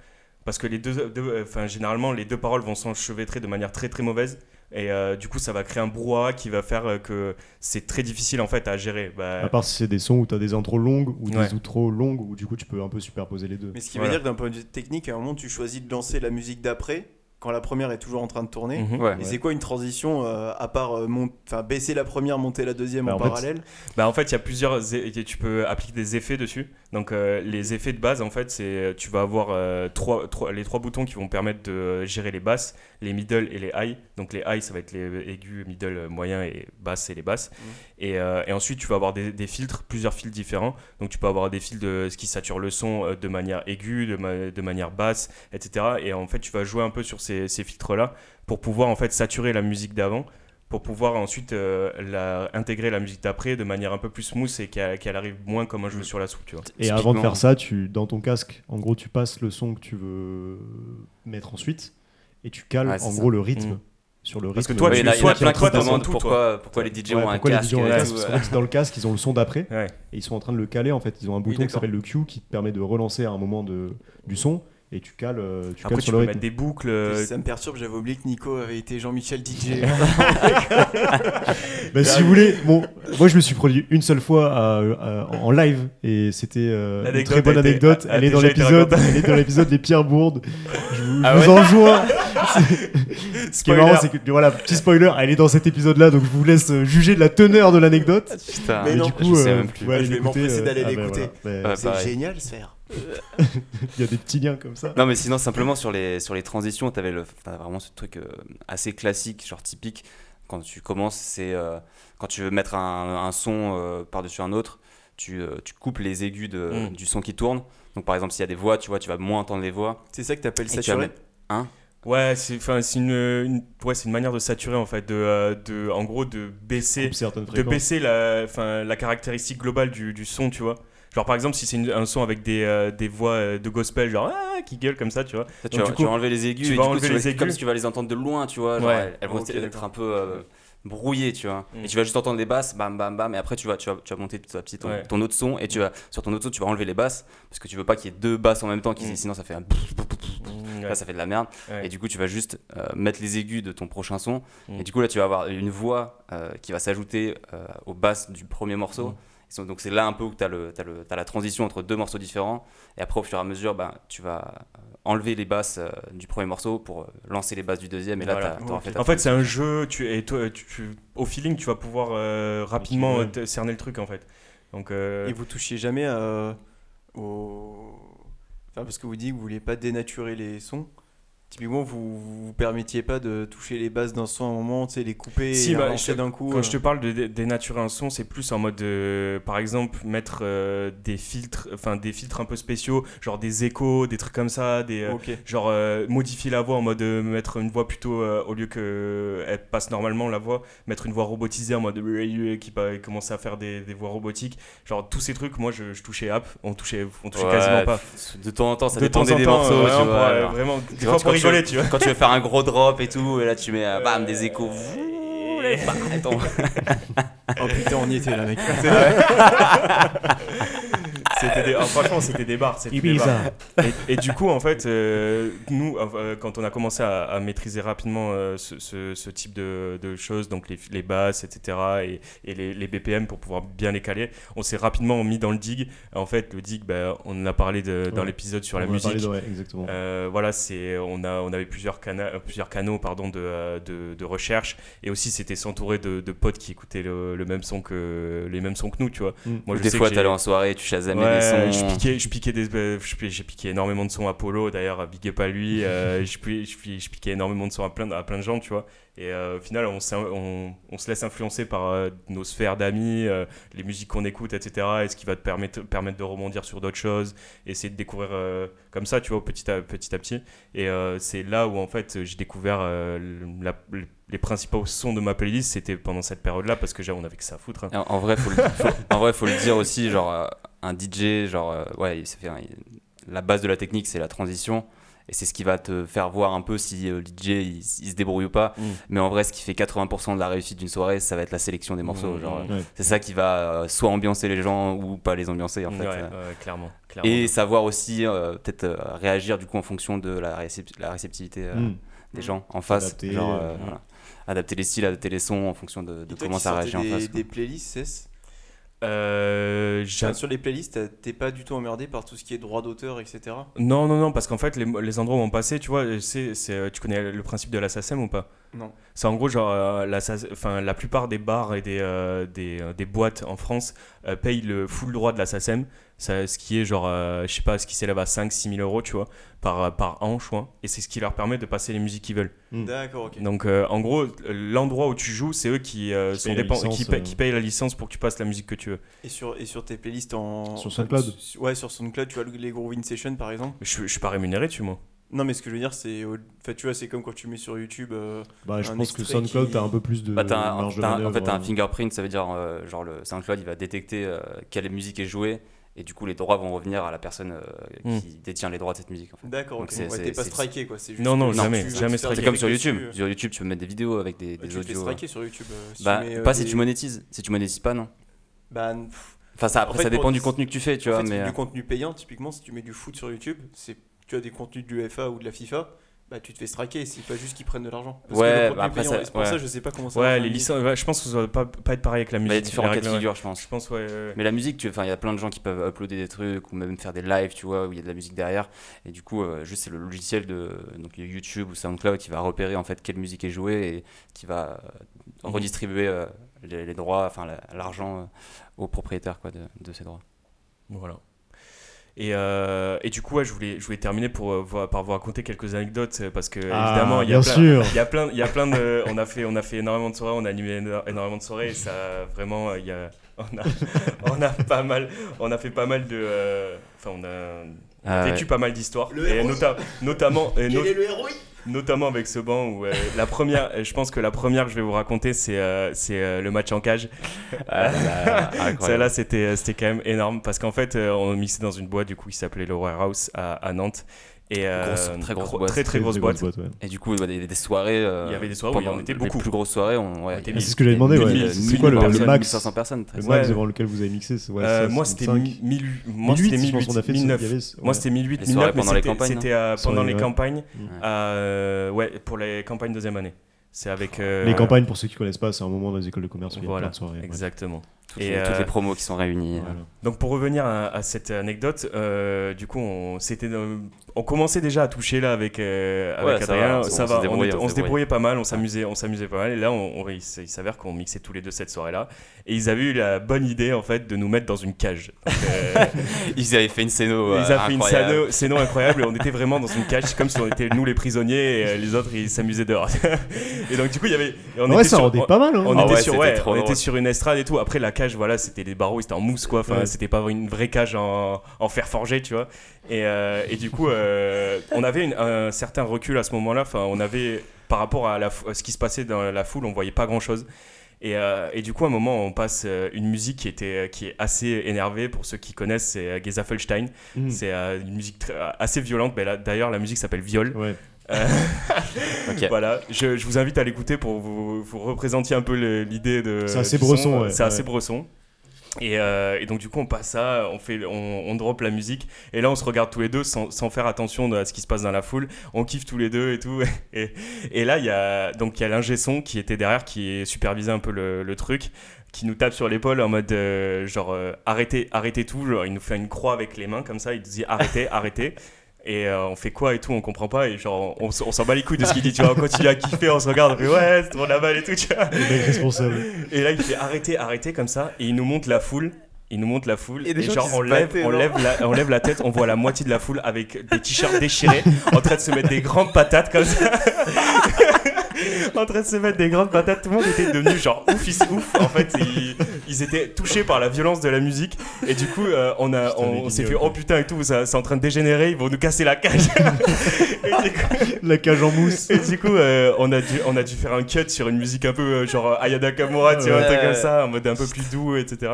Parce que les deux, deux- enfin, généralement, les deux paroles vont s'enchevêtrer de manière très très mauvaise. Et euh, du coup, ça va créer un brouhaha qui va faire euh, que c'est très difficile en fait à gérer. Bah, À part si c'est des sons où tu as des intros longues ou Ouais. des outros longues où du coup tu peux un peu superposer les deux. Mais ce qui Voilà. veut dire que d'un point de vue technique, à un moment, tu choisis de lancer la musique d'après quand la première est toujours en train de tourner. Ouais. Et c'est quoi une transition euh, à part euh, mont- enfin, baisser la première, monter la deuxième Bah, en, en fait, parallèle Bah en fait, il y a plusieurs. Tu peux appliquer des effets dessus. Donc euh, les effets de base, en fait, c'est tu vas avoir euh, trois, trois- les trois boutons qui vont permettre de euh, gérer les basses, les middle et les high. Donc les high, ça va être les aigus, middle, euh, moyen et basse, c'est les basses. Et, euh, et ensuite, tu vas avoir des, des filtres, plusieurs filtres différents. Donc tu peux avoir des filtres de ce qui sature le son euh, de manière aiguë, de, ma- de manière basse, etc. Et en fait, tu vas jouer un peu sur ces, ces filtres-là pour pouvoir en fait saturer la musique d'avant pour pouvoir ensuite euh, la, intégrer la musique d'après de manière un peu plus smooth et qu'elle arrive moins comme un jeu sur la soupe, tu vois. Et avant de faire ça, tu, dans ton casque, en gros, tu passes le son que tu veux mettre ensuite et tu cales c'est en ça. gros le rythme Mm. sur le rythme. Parce que toi, tu- a plein tout, pourquoi, pourquoi les DJ Ouais, ont un casque. DJ ont un et casque tout, Parce euh. dans le casque, ils ont le son d'après Ouais. et ils sont en train de le caler. En fait, ils ont un bouton qui s'appelle le Q qui te permet de relancer à un moment de, du son et tu cales, euh, tu Après, cales tu sur peux le mettre rythme. des boucles. euh, Ça me perturbe, j'avais oublié que Nico avait été Jean-Michel DJ. Bah, si vous voulez, bon, moi je me suis produit une seule fois à- à- en live et c'était euh, une très bonne anecdote. elle est dans l'épisode, elle est dans l'épisode des Pierres Bourdes. Je vous, Ah vous ouais enjoins. Ce qui est marrant, c'est que voilà, petit spoiler, elle est dans cet épisode-là, donc je vous laisse euh, juger de la teneur de l'anecdote. Putain, Mais non, du je coup, sais euh, même plus. Je vais m'empresser euh, d'aller ah, bah, l'écouter. c'est génial, Sphère. Il y a des petits liens comme ça. Non, mais sinon, simplement sur les, sur les transitions, tu avais vraiment ce truc euh, assez classique, genre typique. Quand tu commences, c'est euh, quand tu veux mettre un, un son euh, par-dessus un autre, tu, euh, tu coupes les aigus de, Mm. du son qui tourne. Donc, par exemple, s'il y a des voix, tu vois, tu vas moins entendre les voix. C'est ça que t'appelles tu saturé mettre- Hein? Ouais, c'est enfin, c'est une, une- ouais, c'est une manière de saturer en fait, de, euh, de en gros de baisser, de baisser la, enfin, la caractéristique globale du, du son, tu vois. Genre par exemple si c'est une- un son avec des, euh, des voix euh, de gospel genre ah, qui gueulent comme ça, tu vois. Ça, tu, Donc, vas, du tu coup, vas enlever les aigus tu et vas du coup, tu vas- les aigus. comme si tu vas les entendre de loin, tu vois. Genre, Ouais. elles, elles vont Ok, être un peu euh, brouillées, tu vois. Mm. Et tu vas juste entendre les basses, bam, bam, bam. Et après, tu vas, tu vas, tu vas monter petit à petit ton, Ouais. ton autre son. Et tu vas, sur ton autre son, tu vas enlever les basses. Parce que tu veux pas qu'il y ait deux basses en même temps. qui- Mm. Sinon, ça fait un. Mm, Là, ouais. ça fait de la merde. Ouais. Et du coup, tu vas juste euh, mettre les aigus de ton prochain son. Mm. Et du coup, là, tu vas avoir une voix euh, qui va s'ajouter euh, aux basses du premier morceau. Mm. Donc c'est là un peu où tu as, le, t'as le- t'as la transition entre deux morceaux différents. Et après, au fur et à mesure, ben, tu vas euh, enlever les basses euh, du premier morceau pour euh, lancer les basses du deuxième. Et là, Voilà. t'as- t'auras Ok. fait En fait, c'est un jeu, tu, et toi, tu, tu- au feeling, tu vas pouvoir euh, rapidement cerner le truc en fait. Donc, euh, Et vous touchiez jamais à, au. Enfin, parce que vous dites que vous vouliez pas dénaturer les sons. Typiquement, vous vous permettiez pas de toucher les basses d'un son à un moment, tu sais, les couper Si, et bah, d'un coup. Quand euh. je te parle de dé- dénaturer un son, c'est plus en mode, de, par exemple, mettre euh, des filtres, enfin des filtres un peu spéciaux, genre des échos, des trucs comme ça, des, euh, Ok. genre euh, modifier la voix en mode euh, mettre une voix plutôt euh, au lieu que euh, elle passe normalement la voix, mettre une voix robotisée en mode qui commencer à faire des, des voix robotiques, genre tous ces trucs, moi je, je touchais app, on touchait, on touchait Ouais, quasiment pas. De temps en temps, ça de temps dépendait en des temps, morceaux. euh, tu vraiment, vois, pour, euh, alors. vraiment, Tu des vois, fois pour quand tu- rigoler, tu vois. Quand tu veux faire un gros drop et tout, et là tu mets euh, bam, des échos. les ba- Attends. Oh putain, on y était là, mec. C'était des- ah, franchement, c'était des bars. c'était des bars. Et, et du coup, en fait, euh, nous, euh, quand on a commencé à, à maîtriser rapidement euh, ce, ce- ce type de, de choses, donc les, les basses, etc., et, et les, les BPM pour pouvoir bien les caler, on s'est rapidement mis dans le dig. En fait, le dig, bah, on en a parlé de- dans Ouais. l'épisode sur la On musique. de- ouais, exactement. Euh, voilà, c'est on a on avait plusieurs cana- euh, plusieurs canaux pardon de, euh, de, de recherche et aussi c'était s'entourer de, de potes qui écoutaient le, le même son que les mêmes sons que nous, tu vois. Mm. Moi, je des sais fois, t'allais en soirée, tu chasamais Ouais, des je piquais, je piquais des, euh, j'ai piqué énormément de sons à Polo d'ailleurs, big up à lui. euh, je, pi- je, pi- je piquais énormément de sons à plein, de- à plein de gens, tu vois. Et euh, au final, on, s'in- on, on se laisse influencer par euh, nos sphères d'amis, euh, les musiques qu'on écoute, etc. Et ce qui va te permettre, permettre de rebondir sur d'autres choses, essayer de découvrir euh, comme ça, tu vois, petit à petit. À petit. Et euh, c'est là où en fait j'ai découvert euh, la- les principaux sons de ma playlist, c'était pendant cette période-là parce que déjà on avait que ça à foutre. hein. En, en vrai, faut le, faut- en vrai, faut le dire aussi, genre euh, un DJ, genre euh, ouais, il s'est fait un- la base de la technique, c'est la transition. Et c'est ce qui va te faire voir un peu si euh, le DJ il, il se débrouille ou pas. Mm. Mais en vrai, ce qui fait 80% de la réussite d'une soirée, ça va être la sélection des morceaux. Mm, genre, mm. euh, Ouais. C'est ça qui va euh, soit ambiancer les gens ou pas les ambiancer en fait. Ouais, euh. ouais, clairement. clairement. Et savoir aussi euh, peut-être euh, réagir du coup en fonction de la, récep- la réceptivité euh, des gens en face. Adapter, genre, euh, euh, voilà. Adapter les styles, adapter les sons en fonction de, comment ça réagit en face. des playlists, Cess Euh, Enfin, sur les playlists, t'es pas du tout emmerdé par tout ce qui est droit d'auteur, etc. Non, non, non, parce qu'en fait, les, les endroits où on passait, tu vois, c'est, c'est, euh, tu connais le principe de la SACEM ou pas? Non. C'est en gros, genre, euh, la, SACEM enfin, la plupart des bars et des, euh, des, des boîtes en France payent le full droit de la SACEM, ça, ce qui est genre, euh, je sais pas, ce qui s'élève à 5-6 000 euros, tu vois, par, par an, je crois, et c'est ce qui leur permet de passer les musiques qu'ils veulent. Mm. D'accord, ok. Donc, euh, en gros, l'endroit où tu joues, c'est eux qui, euh, Qui sont payent la licence, qui, paient, euh. qui payent la licence pour que tu passes la musique que tu veux. Et sur, et sur tes playlists en. Sur SoundCloud Ouais, sur SoundCloud, tu vois les Groovin Session par exemple. Je, je suis pas rémunéré dessus, moi. Non, mais ce que je veux dire, c'est. Enfin, tu vois, c'est comme quand tu mets sur YouTube. euh, Bah, je un pense que SoundCloud, qui- t'as un peu plus de Bah, t'as un- de t'as un- en manœuvre, fait, t'as un euh. fingerprint, ça veut dire euh, genre le SoundCloud il va détecter euh, quelle musique est jouée et du coup les droits vont revenir à la personne euh, Hmm. qui détient les droits de cette musique. En fait. D'accord, Donc ok. c'est- Ouais, t'es pas striké quoi. c'est juste Non, non, jamais, tu- tu jamais striké. C'est comme sur YouTube. euh, Sur YouTube, tu peux mettre des vidéos avec des, ouais, des tu te fais audios. striker sur YouTube. euh, si Bah, tu mets, euh, pas si tu monétises. Si tu monétises pas, non. Bah, pff, Enfin, ça, En après, fait, ça dépend du contenu que tu fais, tu en vois. fait, mais euh, du contenu payant, typiquement, si tu mets du foot sur YouTube, c'est tu as des contenus de l'UEFA ou de la FIFA, bah tu te fais striker, c'est pas juste qu'ils prennent de l'argent. Parce Ouais, que bah après, payant, ça- pour ouais. ça, je sais pas comment ça Ouais, les en licences, ouais, je pense que ça va pas, pas être pareil avec la musique. bah, il y a différents cas de figure, je pense. Je pense, ouais. ouais. Mais la musique, tu- enfin, il y a plein de gens qui peuvent uploader des trucs ou même faire des lives, tu vois, où il y a de la musique derrière. Et du coup, euh, juste c'est le logiciel de donc YouTube ou SoundCloud qui va repérer en fait quelle musique est jouée et qui va euh, Mhm. redistribuer euh, les, les droits, enfin la- l'argent euh, aux propriétaires quoi de, de ces droits. Voilà. Et, euh, et du coup, ouais, je, voulais, je voulais terminer pour, euh, par vous raconter quelques anecdotes euh, parce que Ah, évidemment, il y a plein, sûr. il y a plein, il y a plein de, on a fait, on a fait énormément de soirées, on a animé éno- énormément de soirées et ça, vraiment, il y a, on a, on a pas mal, on a fait pas mal de, euh, enfin, on a, on a Ah, vécu pas mal d'histoires Le et héros. nota- notamment, et no- est le héros notamment avec ce banc où euh, la première, euh, je pense que la première que je vais vous raconter, c'est, euh, c'est euh, le match en cage. Ah, là, incroyable. Celle-là, c'était, euh, c'était quand même énorme parce qu'en fait, euh, on mixait dans une boîte du coup qui s'appelait le Warehouse à, à Nantes. Et, euh, Grosse- très grosse gros- boîte. Très, très grosse boîte. ouais. Et du coup, bah, des, des soirées. euh, Il y avait des soirées où il y en pendant était les beaucoup. plus grosses soirées, on, ouais, il y avait C'est ce que j'avais demandé, ouais. C'est quoi le, le max 1500 personnes. Le max Ouais. devant lequel vous avez mixé Euh, moi, c'était 5. 1000 moi, 1008, c'était je pense qu'on a 1008, fait. 1009. il y avait- Moi, c'était 1008, Les 1009, soirées mais pendant les c'était- campagnes, c'était euh, pendant les campagnes, ouais, pour les campagnes deuxième année. C'est avec. Les campagnes, pour ceux qui connaissent pas, c'est un moment dans les écoles de commerce où il y a Voilà, plein de soirées. exactement. Toutes, Et, les, toutes euh, les promos qui sont réunies. Voilà. Donc pour revenir à, à cette anecdote, euh, du coup on, c'était, euh, on commençait déjà à toucher là avec, euh, avec Ouais, ça Adrien, va, on- ça on se va, on, débrouillait, était- on on se débrouillait pas mal, on s'amusait, on s'amusait pas mal et là on, on- il, s'avère qu'on mixait tous les deux cette soirée là et ils avaient eu la bonne idée en fait de nous mettre dans une cage. Donc, euh, Ils avaient fait une scéno. ils euh, avaient fait une incroyable. scéno, scéno incroyable et on était vraiment dans une cage, c'est comme si on était nous les prisonniers et euh, les autres ils s'amusaient dehors. et donc du coup il y avait, on Ouais, était ça sur- rendait on- pas mal. Hein. on Ah était ouais, sur ouais, on était sur une estrade et tout. Après la cage, voilà, c'était des barreaux, c'était en mousse quoi. Enfin, Ouais. c'était pas une vraie cage en, en fer forgé, tu vois. Et, euh, et du coup, euh, on avait une- un certain recul à ce moment-là. Enfin, on avait par rapport à, la, à ce qui se passait dans la foule, on voyait pas grand-chose. Et, euh, et du coup, à un moment, on passe une musique qui, était, qui est assez énervée. Pour ceux qui connaissent, c'est Gezafelstein. Mm. C'est euh, une musique très- assez violente. D'ailleurs, la musique s'appelle Viol. Ouais. Euh, voilà, je, je vous invite à l'écouter pour vous, vous représenter un peu l'idée de. C'est assez bresson, son. ouais, C'est assez bresson. Et, euh, et donc du coup on passe ça, on fait, on, on drop la musique et là on se regarde tous les deux sans, sans faire attention à ce qui se passe dans la foule. On kiffe tous les deux et tout. Et, et là il y a donc il y a l'ingé son qui était derrière qui supervisait un peu le, le truc, qui nous tape sur l'épaule en mode euh, genre euh, arrêtez arrêtez tout. Genre, il nous fait une croix avec les mains comme ça. Il nous dit arrêtez arrêtez. Et euh, on fait quoi et tout, on comprend pas. Et genre, on, s'en bat les couilles de ce qu'il dit, tu vois. On continue à kiffer, on se regarde, on fait ouais, c'est trop la balle et tout, tu vois. Responsable. Et là, il fait arrêtez, arrêtez comme ça. Et il nous montre la foule. Il nous montre la foule. Et genre, on lève, on, lève la, on lève la tête, on voit la moitié de la foule avec des t-shirts déchirés, en train de se mettre des grandes patates comme ça. en train de se mettre des grandes patates. Tout le monde était devenu genre ouf, ils- ouf. En fait, ils, ils étaient touchés par la violence de la musique. Et du coup, euh, on, a, Putain, on, s'est fait oh putain et tout, ça- c'est en train de dégénérer, ils vont nous casser la cage. et du coup, La cage en mousse. et du coup, euh, on, a dû, on a dû faire un cut sur une musique un peu euh, genre Ayada Kamura, tu vois, un truc comme ça, en mode un peu plus doux, etc.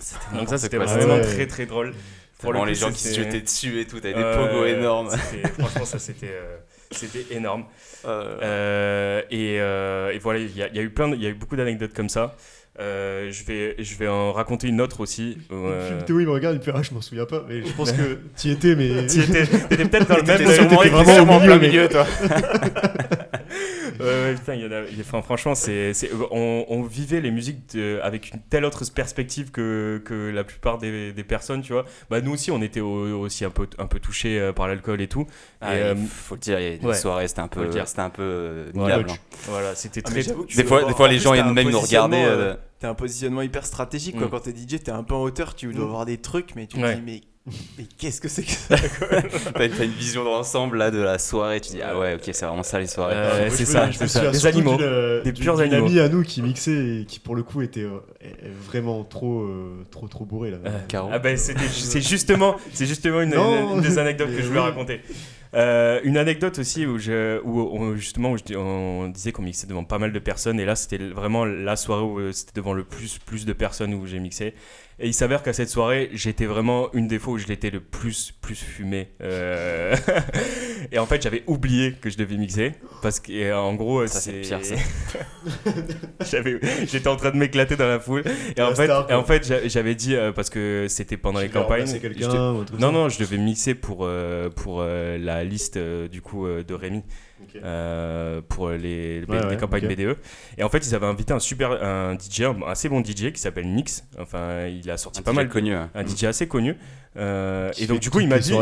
C'était Donc ça, c'était vraiment ouais. très très drôle. Pour le Vraiment, coup, les gens qui se jetaient dessus et tout, t'avais des pogos énormes. Franchement, ça c'était euh, c'était énorme. Euh, Euh, et, euh, et voilà, il y, a- il y a eu plein, il y a eu beaucoup d'anecdotes comme ça. Euh, je vais, je vais en raconter une autre aussi. Euh, Théo, il me regarde, il me fait Ah, je m'en souviens pas. Mais je pense que t'y étais, mais. T'y étais, t'étais peut-être dans le même. T'étais vraiment au milieu, mais- milieu, toi. Ouais, ouais, putain, il y en a- il- enfin, franchement, c'est, c'est- on, on vivait les musiques de- avec une telle autre perspective que, que la plupart des, des personnes, tu vois. Bah, nous aussi, on était au- aussi un peu, un peu touchés euh, par l'alcool et tout. Ah, Et, euh, il faut le dire, des ouais. soirées, c'était un peu, c'était un peu euh, Voilà. hein. Voilà, c'était Ah, très. Des fois, des fois, les gens même nous positionnement, euh, euh, T'as un positionnement hyper stratégique quoi. Mm. Quand t'es DJ, t'es un peu en hauteur, tu dois Mm. voir des trucs, mais tu te Ouais. dis mais, mais qu'est-ce que c'est que ça T'as une, une vision d'ensemble là de la soirée, tu dis ah ouais, ok, c'est vraiment ça les soirées. Euh, c'est ça, c'est ça. Des animaux. euh, Des purs animaux. amie à nous qui mixait et qui, pour le coup, était euh, vraiment trop, euh, trop, trop bourré là. Euh. Ah ben c'était c'est justement c'est justement une, Non, une des anecdotes que je voulais oui. raconter. Euh, une anecdote aussi où je où on- justement où je on disait qu'on mixait devant pas mal de personnes et là c'était vraiment la soirée où c'était devant le plus plus de personnes où j'ai mixé et il s'avère qu'à cette soirée j'étais vraiment une des fois où je l'étais le plus plus fumé Euh, et en fait j'avais oublié que je devais mixer parce que en gros Ça, c'est pire, j'étais en train de m'éclater dans la foule. Et en La fait star, et en fait j'a- j'avais dit euh, parce que c'était pendant les campagnes truc non, non, je devais mixer pour, euh, pour euh, la liste euh, du coup euh, de Rémi Euh, pour les, les- Ouais, les ouais, campagnes. BDE. Et en fait, ils avaient invité un super un DJ, un assez bon DJ qui s'appelle Nix. Enfin, il a sorti Un pas DJ mal, connu. hein. un DJ assez connu. Euh, et donc du coup, il m'a dit,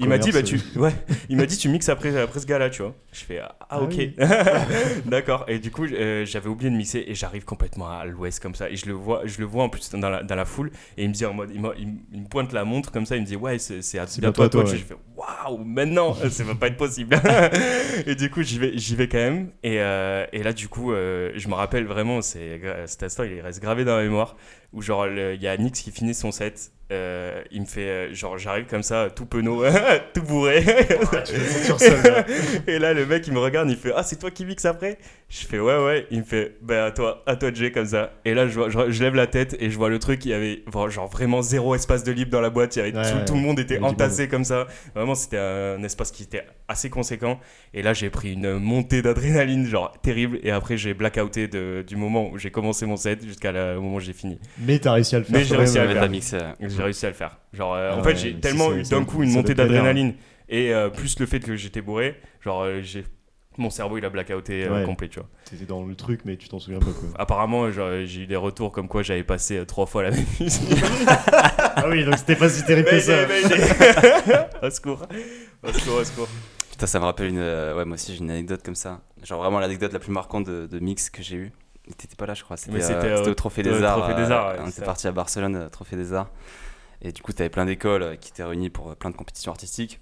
il m'a dit, bah tu, ouais, il m'a dit, tu mixes après, après ce gars-là, tu vois. Je fais, ah, Ah ok, oui. d'accord. Et du coup, euh, j'avais oublié de mixer et j'arrive complètement à l'ouest comme ça. Et je le vois, je le vois en plus dans la, dans la foule. Et il me dit en mode, il, me- pointe la montre comme ça. Il me dit, ouais, c'est à- toi. à toi, Je fais, waouh, maintenant, ça va pas être possible. et du coup, j'y vais, j'y vais quand même. Et, euh, et là, du coup, je me rappelle vraiment, c'est cet instant, il reste gravé dans ma mémoire. Où genre, le- il y a Nix qui finit son set. euh, il me fait, euh, genre, j'arrive comme ça, tout penaud, tout bourré. Et là, le mec, il me regarde, il fait, ah, c'est toi qui mixes après? Je fais, ouais, ouais. Il me fait, ben à toi, à toi jouer comme ça. Et là, je, vois- je, je lève la tête et je vois le truc, il y avait genre vraiment zéro espace de libre dans la boîte. Il y avait Ouais, tout, ouais. tout le monde était entassé comme ça. Vraiment, c'était un espace qui était assez conséquent. Et là, j'ai pris une montée d'adrénaline, genre terrible. Et après, j'ai blackouté de, du moment où j'ai commencé mon set jusqu'à au moment où j'ai fini. Mais t'as réussi à le faire. Mais j'ai réussi à même, le Ouais, faire. t'as mixé. euh, J'ai réussi à le faire. Genre, euh, Ah en fait, ouais, j'ai tellement eu d'un coup une montée d'adrénaline et euh, plus le fait que j'étais bourré. Genre, euh, j'ai mon cerveau il a blackouté euh, Ouais. complet, tu vois. T'étais dans le truc, mais tu t'en souviens pas quoi. Apparemment, genre, j'ai eu des retours comme quoi j'avais passé euh, trois fois la même musique. ah oui, donc c'était pas si terrible que ça. au secours. Au secours, au secours. Putain, ça me rappelle une. euh, ouais, moi aussi j'ai une anecdote comme ça. Genre vraiment l'anecdote la plus marquante de, de mix que j'ai eue. T'étais pas là, je crois. C'était euh, au Trophée des Arts. Trophée des euh, Arts, ouais, on était ça. parti à Barcelone, Trophée des Arts. Et du coup, t'avais plein d'écoles euh, qui étaient réunies pour euh, plein de compétitions artistiques.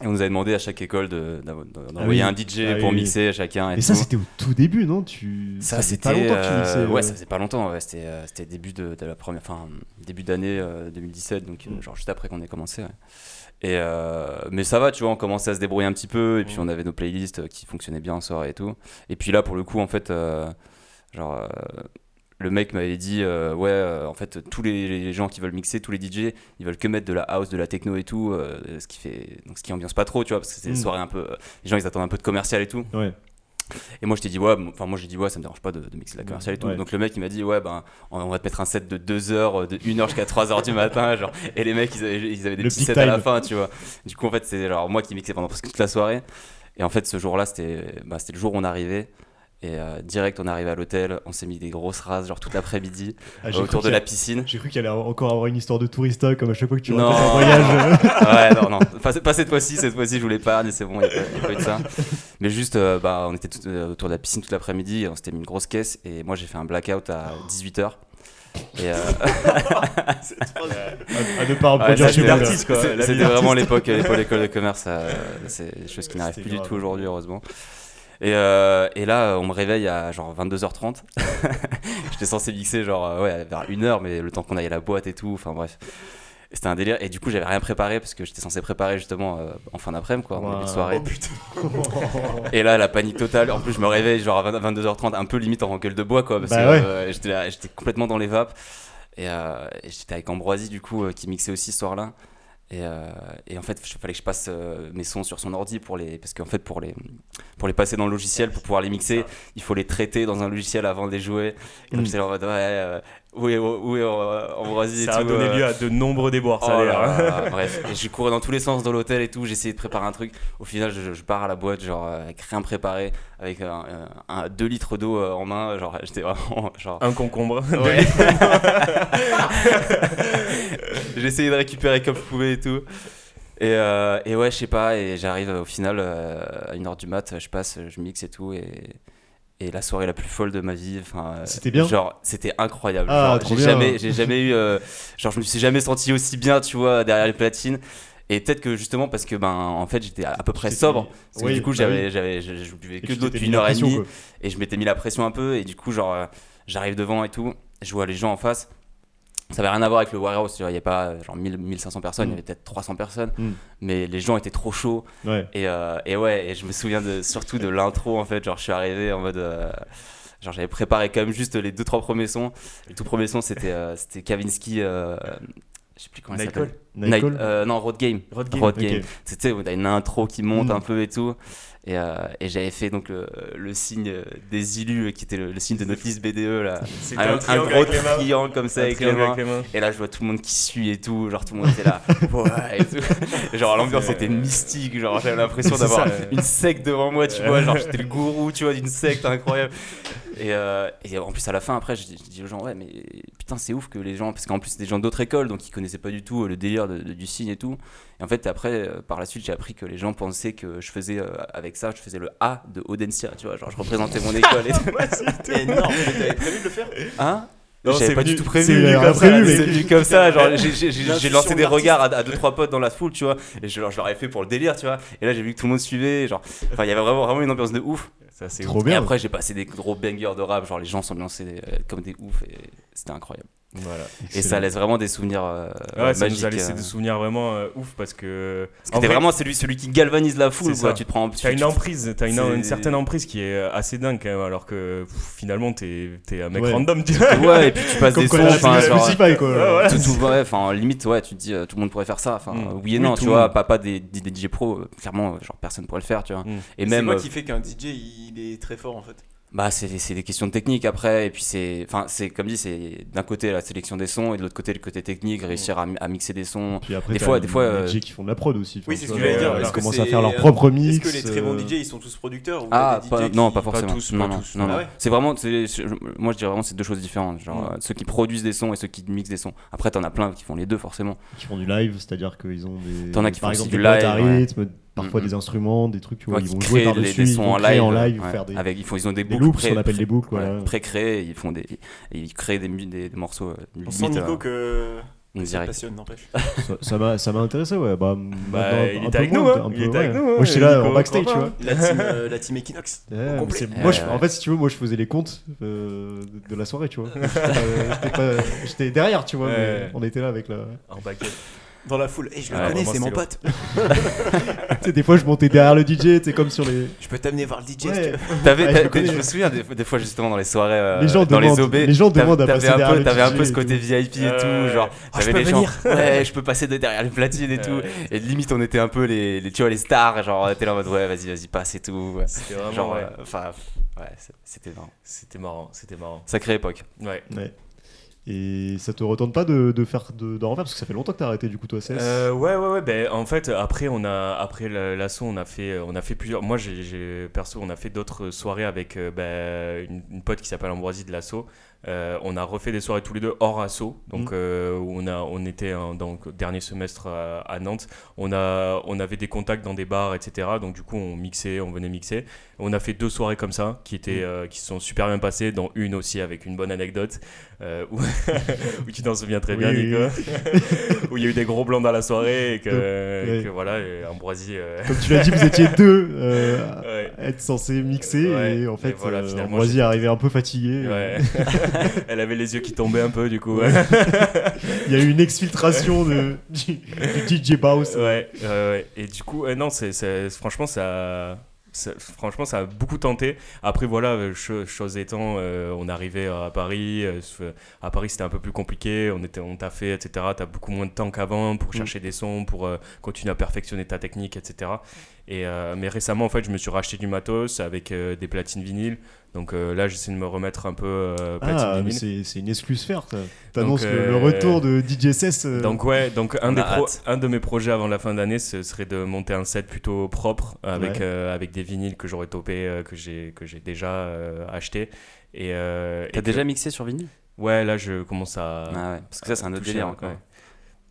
Et on nous avait demandé à chaque école de- d'envoyer oui. un DJ Ah pour oui. mixer à chacun. Et, Et ça, c'était au tout début, non? Tu... Ça, faisait c'était. pas longtemps que tu euh, mixais. Ouais, ça faisait pas longtemps. ouais. C'était euh, c'était début de, de la première. Enfin, début d'année euh, 2017, donc Mm. genre juste après qu'on ait commencé. ouais. Et euh, mais ça va, tu vois, on commençait à se débrouiller un petit peu, et puis Mm. on avait nos playlists qui fonctionnaient bien en soirée et tout. Et puis là, pour le coup, en fait, euh, genre. euh, le mec m'avait dit euh, ouais euh, en fait tous les, les gens qui veulent mixer tous les DJ ils veulent que mettre de la house de la techno et tout euh, ce qui fait donc ce qui ambiance pas trop tu vois parce que c'est des Mm. soirées un peu les gens ils attendent un peu de commercial et tout Ouais. et moi je t'ai dit ouais, enfin moi j'ai dit ouais ça me dérange pas de, de mixer la commerciale et tout. Ouais. Donc le mec il m'a dit ouais ben on, on va te mettre un set de 2 heures, de 1 heure jusqu'à 3 heures du matin genre. Et les mecs ils avaient, ils avaient des Le petits sets à la fin tu vois. Du coup en fait c'est genre moi qui mixais pendant presque toute la soirée. Et en fait ce jour là c'était bah, c'était le jour où on arrivait. Et euh, direct on arrivait à l'hôtel, on s'est mis des grosses races genre toute l'après-midi Ah, autour de la piscine. a- J'ai cru qu'il allait encore avoir une histoire de tourista comme à chaque fois que tu Non. un voyage. ouais, non, non. Pas, pas cette fois-ci, cette fois-ci, je voulais pas, mais c'est bon, il n'y a, pas- y a pas eu de ça. Mais juste, euh, bah, on était tout- euh, autour de la piscine toute l'après-midi, on s'était mis une grosse caisse, et moi j'ai fait un blackout à 18h. Et euh, à, à ne pas reproduire chez d'artiste, quoi. c'était- vraiment l'époque, l'époque d'école de commerce, euh, c'est des choses qui n'arrivent plus du tout aujourd'hui, heureusement. Et, euh, et là, on me réveille à genre 22h30. J'étais censé mixer genre euh, ouais, vers 1h, mais le temps qu'on aille à la boîte et tout, enfin bref. C'était un délire. Et du coup, j'avais rien préparé parce que j'étais censé préparer justement euh, en fin d'après-midi, quoi, en Wow. début de soirée. Oh. Et là, la panique totale. En plus, je me réveille genre à 20 22h30, un peu limite en gueule de bois, quoi. Parce Bah que ouais. euh, j'étais complètement dans les vapes. Et, et j'étais avec Ambroisie, du coup, qui mixait aussi ce soir-là. Et, euh, et en fait, il fallait que je passe euh, mes sons sur son ordi pour les. Parce qu'en fait, pour les, pour les passer dans le logiciel, pour pouvoir les mixer, il faut les traiter dans un logiciel avant de les jouer. Et donc, Mm. j'étais en mode, ouais, euh, est euh, Ambroisie et Ça a tout, donné euh, lieu à de nombreux déboires, ça Oh d'ailleurs. là là, bref, je courais dans tous les sens dans l'hôtel et tout, j'essayais de préparer un truc. Au final, je, je pars à la boîte, genre euh, avec rien préparé, avec un, un- deux litres d'eau euh, en main, genre j'étais vraiment genre. Un concombre. Ouais. J'essayais de récupérer comme je pouvais et tout. Et, euh, et ouais, je sais pas, et j'arrive au final à 1h du mat, je passe, je mixe et tout, et, et la soirée la plus folle de ma vie. Enfin, euh, C'était bien Genre, c'était incroyable. Ah, j'ai jamais, j'ai jamais eu, euh, genre, je me suis jamais senti aussi bien, tu vois, derrière les platines. Et peut-être que justement parce que ben en fait j'étais à, à peu près sobre parce que du coup bah j'avais oui. j'avais je, je buvais que de l'eau depuis une heure et demie et je m'étais mis la pression un peu et du coup genre euh, j'arrive devant et tout je vois les gens en face ça avait rien à voir avec le warehouse il y a pas euh, genre 1000 1500 personnes il y Mm. avait peut-être 300 personnes Mm. mais les gens étaient trop chauds Ouais. et, euh, et ouais et je me souviens de surtout de l'intro en fait genre je suis arrivé en mode euh, genre j'avais préparé quand même juste les deux trois premiers sons le tout premier son c'était c'était Kavinsky je sais plus comment il Nightcall. s'appelle Night- euh, non Road Game Road Game. Road. Game. C'était une intro qui monte Mm. un peu et tout. Et, euh, et j'avais fait donc le, le signe des élus qui était le, le signe de notre liste BDE là. Un, gros triangle comme ça avec les triangle mains. avec les mains. Et là je vois tout le monde qui suit et tout, genre tout le monde était là. Et tout. Genre l'ambiance était mystique, genre j'avais l'impression d'avoir une secte devant moi, tu vois, genre j'étais le gourou, tu vois, d'une secte incroyable. Et, euh, et en plus à la fin après je dis, je dis aux gens ouais mais putain c'est ouf que les gens parce qu'en plus c'est des gens d'autres écoles donc ils connaissaient pas du tout euh, le délire de- de- du signe et tout et en fait après euh, par la suite j'ai appris que les gens pensaient que je faisais euh, avec ça je faisais le A de Audencia tu vois genre je représentais mon école et tout. Énorme. Mais t'avais prévu de le faire hein? Non, j'avais c'est pas venu- du tout prévu c'est venu comme ça, c'est mec. venu comme ça genre j'ai- lancé de des regards à, à deux trois potes dans la foule tu vois et je, leur- je leur ai fait pour le délire tu vois et là j'ai vu que tout le monde suivait genre enfin il y avait vraiment vraiment une ambiance de ouf Ça, c'est Trop ouf. et après j'ai passé des gros bangers de rap genre les gens s'ambiançaient euh, comme des oufs et c'était incroyable Voilà. et ça laisse vraiment des souvenirs euh, Ouais, ça magiques nous a laissé euh. des souvenirs vraiment euh, ouf parce que. Parce que en t'es vrai, vraiment celui, celui qui galvanise la foule, quoi. Tu te prends. Une tu- emprise, t'as une, une certaine emprise qui est euh, assez dingue quand même, alors que pff, finalement t'es es un mec Ouais. random. tu vois. Ouais, et puis tu passes Comme des sons. Enfin. Ouais, voilà. Tout, tout, ouais, enfin, limite, ouais, tu te dis, tout le monde pourrait faire ça. Enfin, Mm. oui et non, tu vois, pas, pas des, des, des DJ pro, clairement, genre personne pourrait le faire, tu vois. Mm. Et C'est même. euh, qui fait qu'un DJ il est très fort en fait Bah, c'est c'est des questions de technique après, et puis c'est, enfin, c'est comme dit, c'est d'un côté la sélection des sons et de l'autre côté le côté technique, réussir à, mi- à mixer des sons. Puis après, Des fois- des fois, euh, DJ qui font de la prod aussi. Oui, c'est ce que j'allais dire. euh, Ils commencent à faire leur propre mix. Est-ce que les très bons euh, DJ ils sont tous producteurs ou Ah, des pas- DJ non, qui- pas forcément. tous, non, pas non, tous. non, Ah non. ouais C'est vraiment, moi je dirais vraiment c'est deux choses différentes. Genre Mm. euh, ceux qui produisent des sons et ceux qui mixent des sons. Après t'en as plein qui font les deux forcément. qui font du live, c'est-à-dire qu'ils ont des. T'en as qui par font du live, parfois des instruments, des trucs, tu vois. Ouais, ils vont jouer par-dessus, des ils sons vont en créer live. en live, ouais. faire des. Avec, ils, font, ils ont des des boucles. loops, pré- on appelle des boucles, ouais, voilà. pré-créées, ils font des, ils créent des, mu- des, des morceaux. euh, On limite, sent Nico euh, que on ça dirait. passionne, n'empêche. Ça- Ça m'a ça m'a intéressé, ouais. Bah, Bah, il était avec nous, hein. Il était avec nous, hein. Moi, j'étais là Nico, en backstage, tu crois vois. La team, euh, la team Equinox. Complet. c'est- moi, je- en fait, si tu veux, moi, je faisais les comptes euh, de, la soirée, tu vois. Euh, j'étais derrière, tu vois. mais on était là avec la. En baguette. Dans la foule. Et je le connais, c'est mon pote. Tu sais, des fois, je montais derrière le DJ, tu sais, comme sur les. Je peux t'amener voir le DJ Ouais. Ouais, je connais. me souviens des, des fois justement dans les soirées, euh, Les gens dans demandent- les OB, les gens t'avais- demandent à t'avais passer un derrière peu, t'avais un peu ce côté. VIP et tout, genre je t'avais peux les gens, venir. ouais, je peux passer de derrière les platines et tout, et limite on était un peu les, les tu vois les stars, genre t'es là en mode ouais vas-y vas-y passe et tout, C'était vraiment. genre euh, enfin ouais c'est- c'était marrant, C'était marrant, c'était marrant. sacrée époque. Ouais. Ouais. Et ça te retente pas de, faire de- refaire parce que ça fait longtemps que t'as arrêté du coup toi CS. Euh, ouais ouais ouais ben en fait après on a après la- l'assaut on a fait on a fait plusieurs moi j'ai- j'ai perso on a fait d'autres soirées avec euh, ben, une, une pote qui s'appelle Ambroisie de l'assaut Euh, on a refait des soirées tous les deux hors assaut donc Mm. euh, on a on était en- donc dernier semestre à, à Nantes on a on avait des contacts dans des bars etc donc du coup on mixait on venait mixer on a fait deux soirées comme ça qui étaient Mm. euh, qui se sont super bien passées dont une aussi avec une bonne anecdote où, où tu t'en souviens très bien Oui, Nico oui, où il y a eu des gros blancs dans la soirée et que, Ouais. et que voilà, Ambroisie. Comme tu l'as dit, vous étiez deux ouais, à être censés mixer Ouais, et en fait, voilà, Ambroisie est arrivé un peu fatigué. Elle avait les yeux qui tombaient un peu du coup. Ouais, Il y a eu une exfiltration de, du, du DJ Baus. ouais. Et du coup, euh, non, c'est, franchement, ça. ça- franchement, ça a beaucoup tenté. Après, voilà, euh, cho- chose étant, euh, on arrivait à Paris. euh, ce- à Paris, c'était un peu plus compliqué. On, était, on t'a fait, etc. T'as beaucoup moins de temps qu'avant pour chercher des sons, pour euh, continuer à perfectionner ta technique, etc. Et, euh, mais récemment, en fait, je me suis racheté du matos avec euh, des platines vinyles. Donc euh, là, j'essaie de me remettre un peu euh, platine Ah, c'est c'est une excluse faire. T'annonces Donc, le, le retour de DJ euh, Donc ouais, donc un, des pro- un de mes projets avant la fin d'année, ce serait de monter un set plutôt propre avec, Ouais. euh, avec des vinyles que j'aurais topé, euh, que j'ai que j'ai déjà euh, acheté. Et, euh, et T'as que- déjà mixé sur vinyle? Ouais, là je commence à. Ah ouais, parce que ça c'est un autre délire ouais.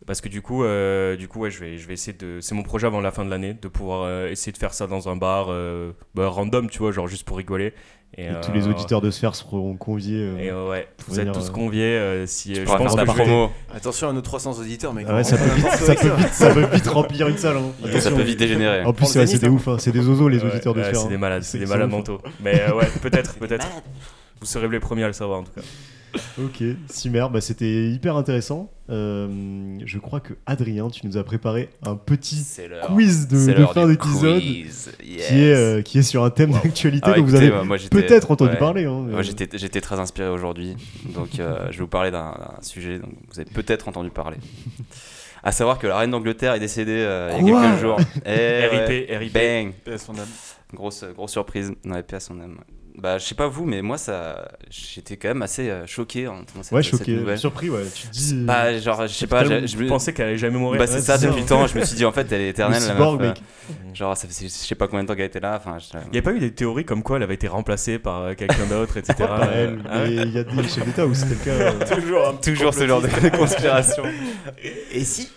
Parce que du coup, euh, du coup ouais, je, vais, je vais essayer de. C'est mon projet avant la fin de l'année, de pouvoir euh, essayer de faire ça dans un bar euh, bah, random, tu vois, genre juste pour rigoler. Et, et euh, tous les auditeurs de Sphère seront conviés. euh, Et ouais, vous êtes tous conviés. euh, si, Tu je pense je vais- promo, Attention à nos 300 auditeurs, mec. ah ouais, ça, peut vite, ça, peut vite, ça peut vite remplir une salle. hein. ça peut vite dégénérer. En plus, ouais, c'est des ouf, hein. c'est des oiseaux les Ouais, auditeurs de Sphère. C'est des hein. malades, C'est- des malades mentaux. Mais ouais, peut-être, peut-être. Vous serez les premiers à le savoir en tout cas. Ok, Simer, bah, c'était hyper intéressant. Euh, je crois que Adrien, tu nous as préparé un petit quiz de, de fin d'épisode quiz. qui, est, euh, qui est sur un thème d'actualité Ah, dont vous écoutez, avez moi, j'étais- peut-être entendu ouais. parler. hein. Moi, j'étais, j'étais très inspiré aujourd'hui, donc euh, je vais vous parler d'un, sujet dont vous avez peut-être entendu parler. À savoir que la reine d'Angleterre est décédée euh, il y a quelques jours. Eh. RIP, RIP. Bang Paix à son âme. Grosse, grosse surprise. Ouais, paix à son âme. Bah, je sais pas vous, mais moi, ça, j'étais quand même assez euh, choqué en entendant cette, Ouais, cette choqué, nouvelle. surpris, ouais. Tu te dis. Bah, genre, je sais pas, je Je me- pensais qu'elle allait jamais mourir. Bah, c'est ça, c'est depuis le temps, je me suis dit, en fait, elle est le éternelle. la meuf, mec. euh, Genre, ça fait, je sais pas combien de temps qu'elle était là. Enfin, je- Il n'y a pas eu des théories comme quoi elle avait été remplacée par euh, quelqu'un d'autre, etc. Pas elle, Ah ouais mais il y a des chefs d'État où cas. euh, Toujours Toujours ce genre de conspiration. Et si?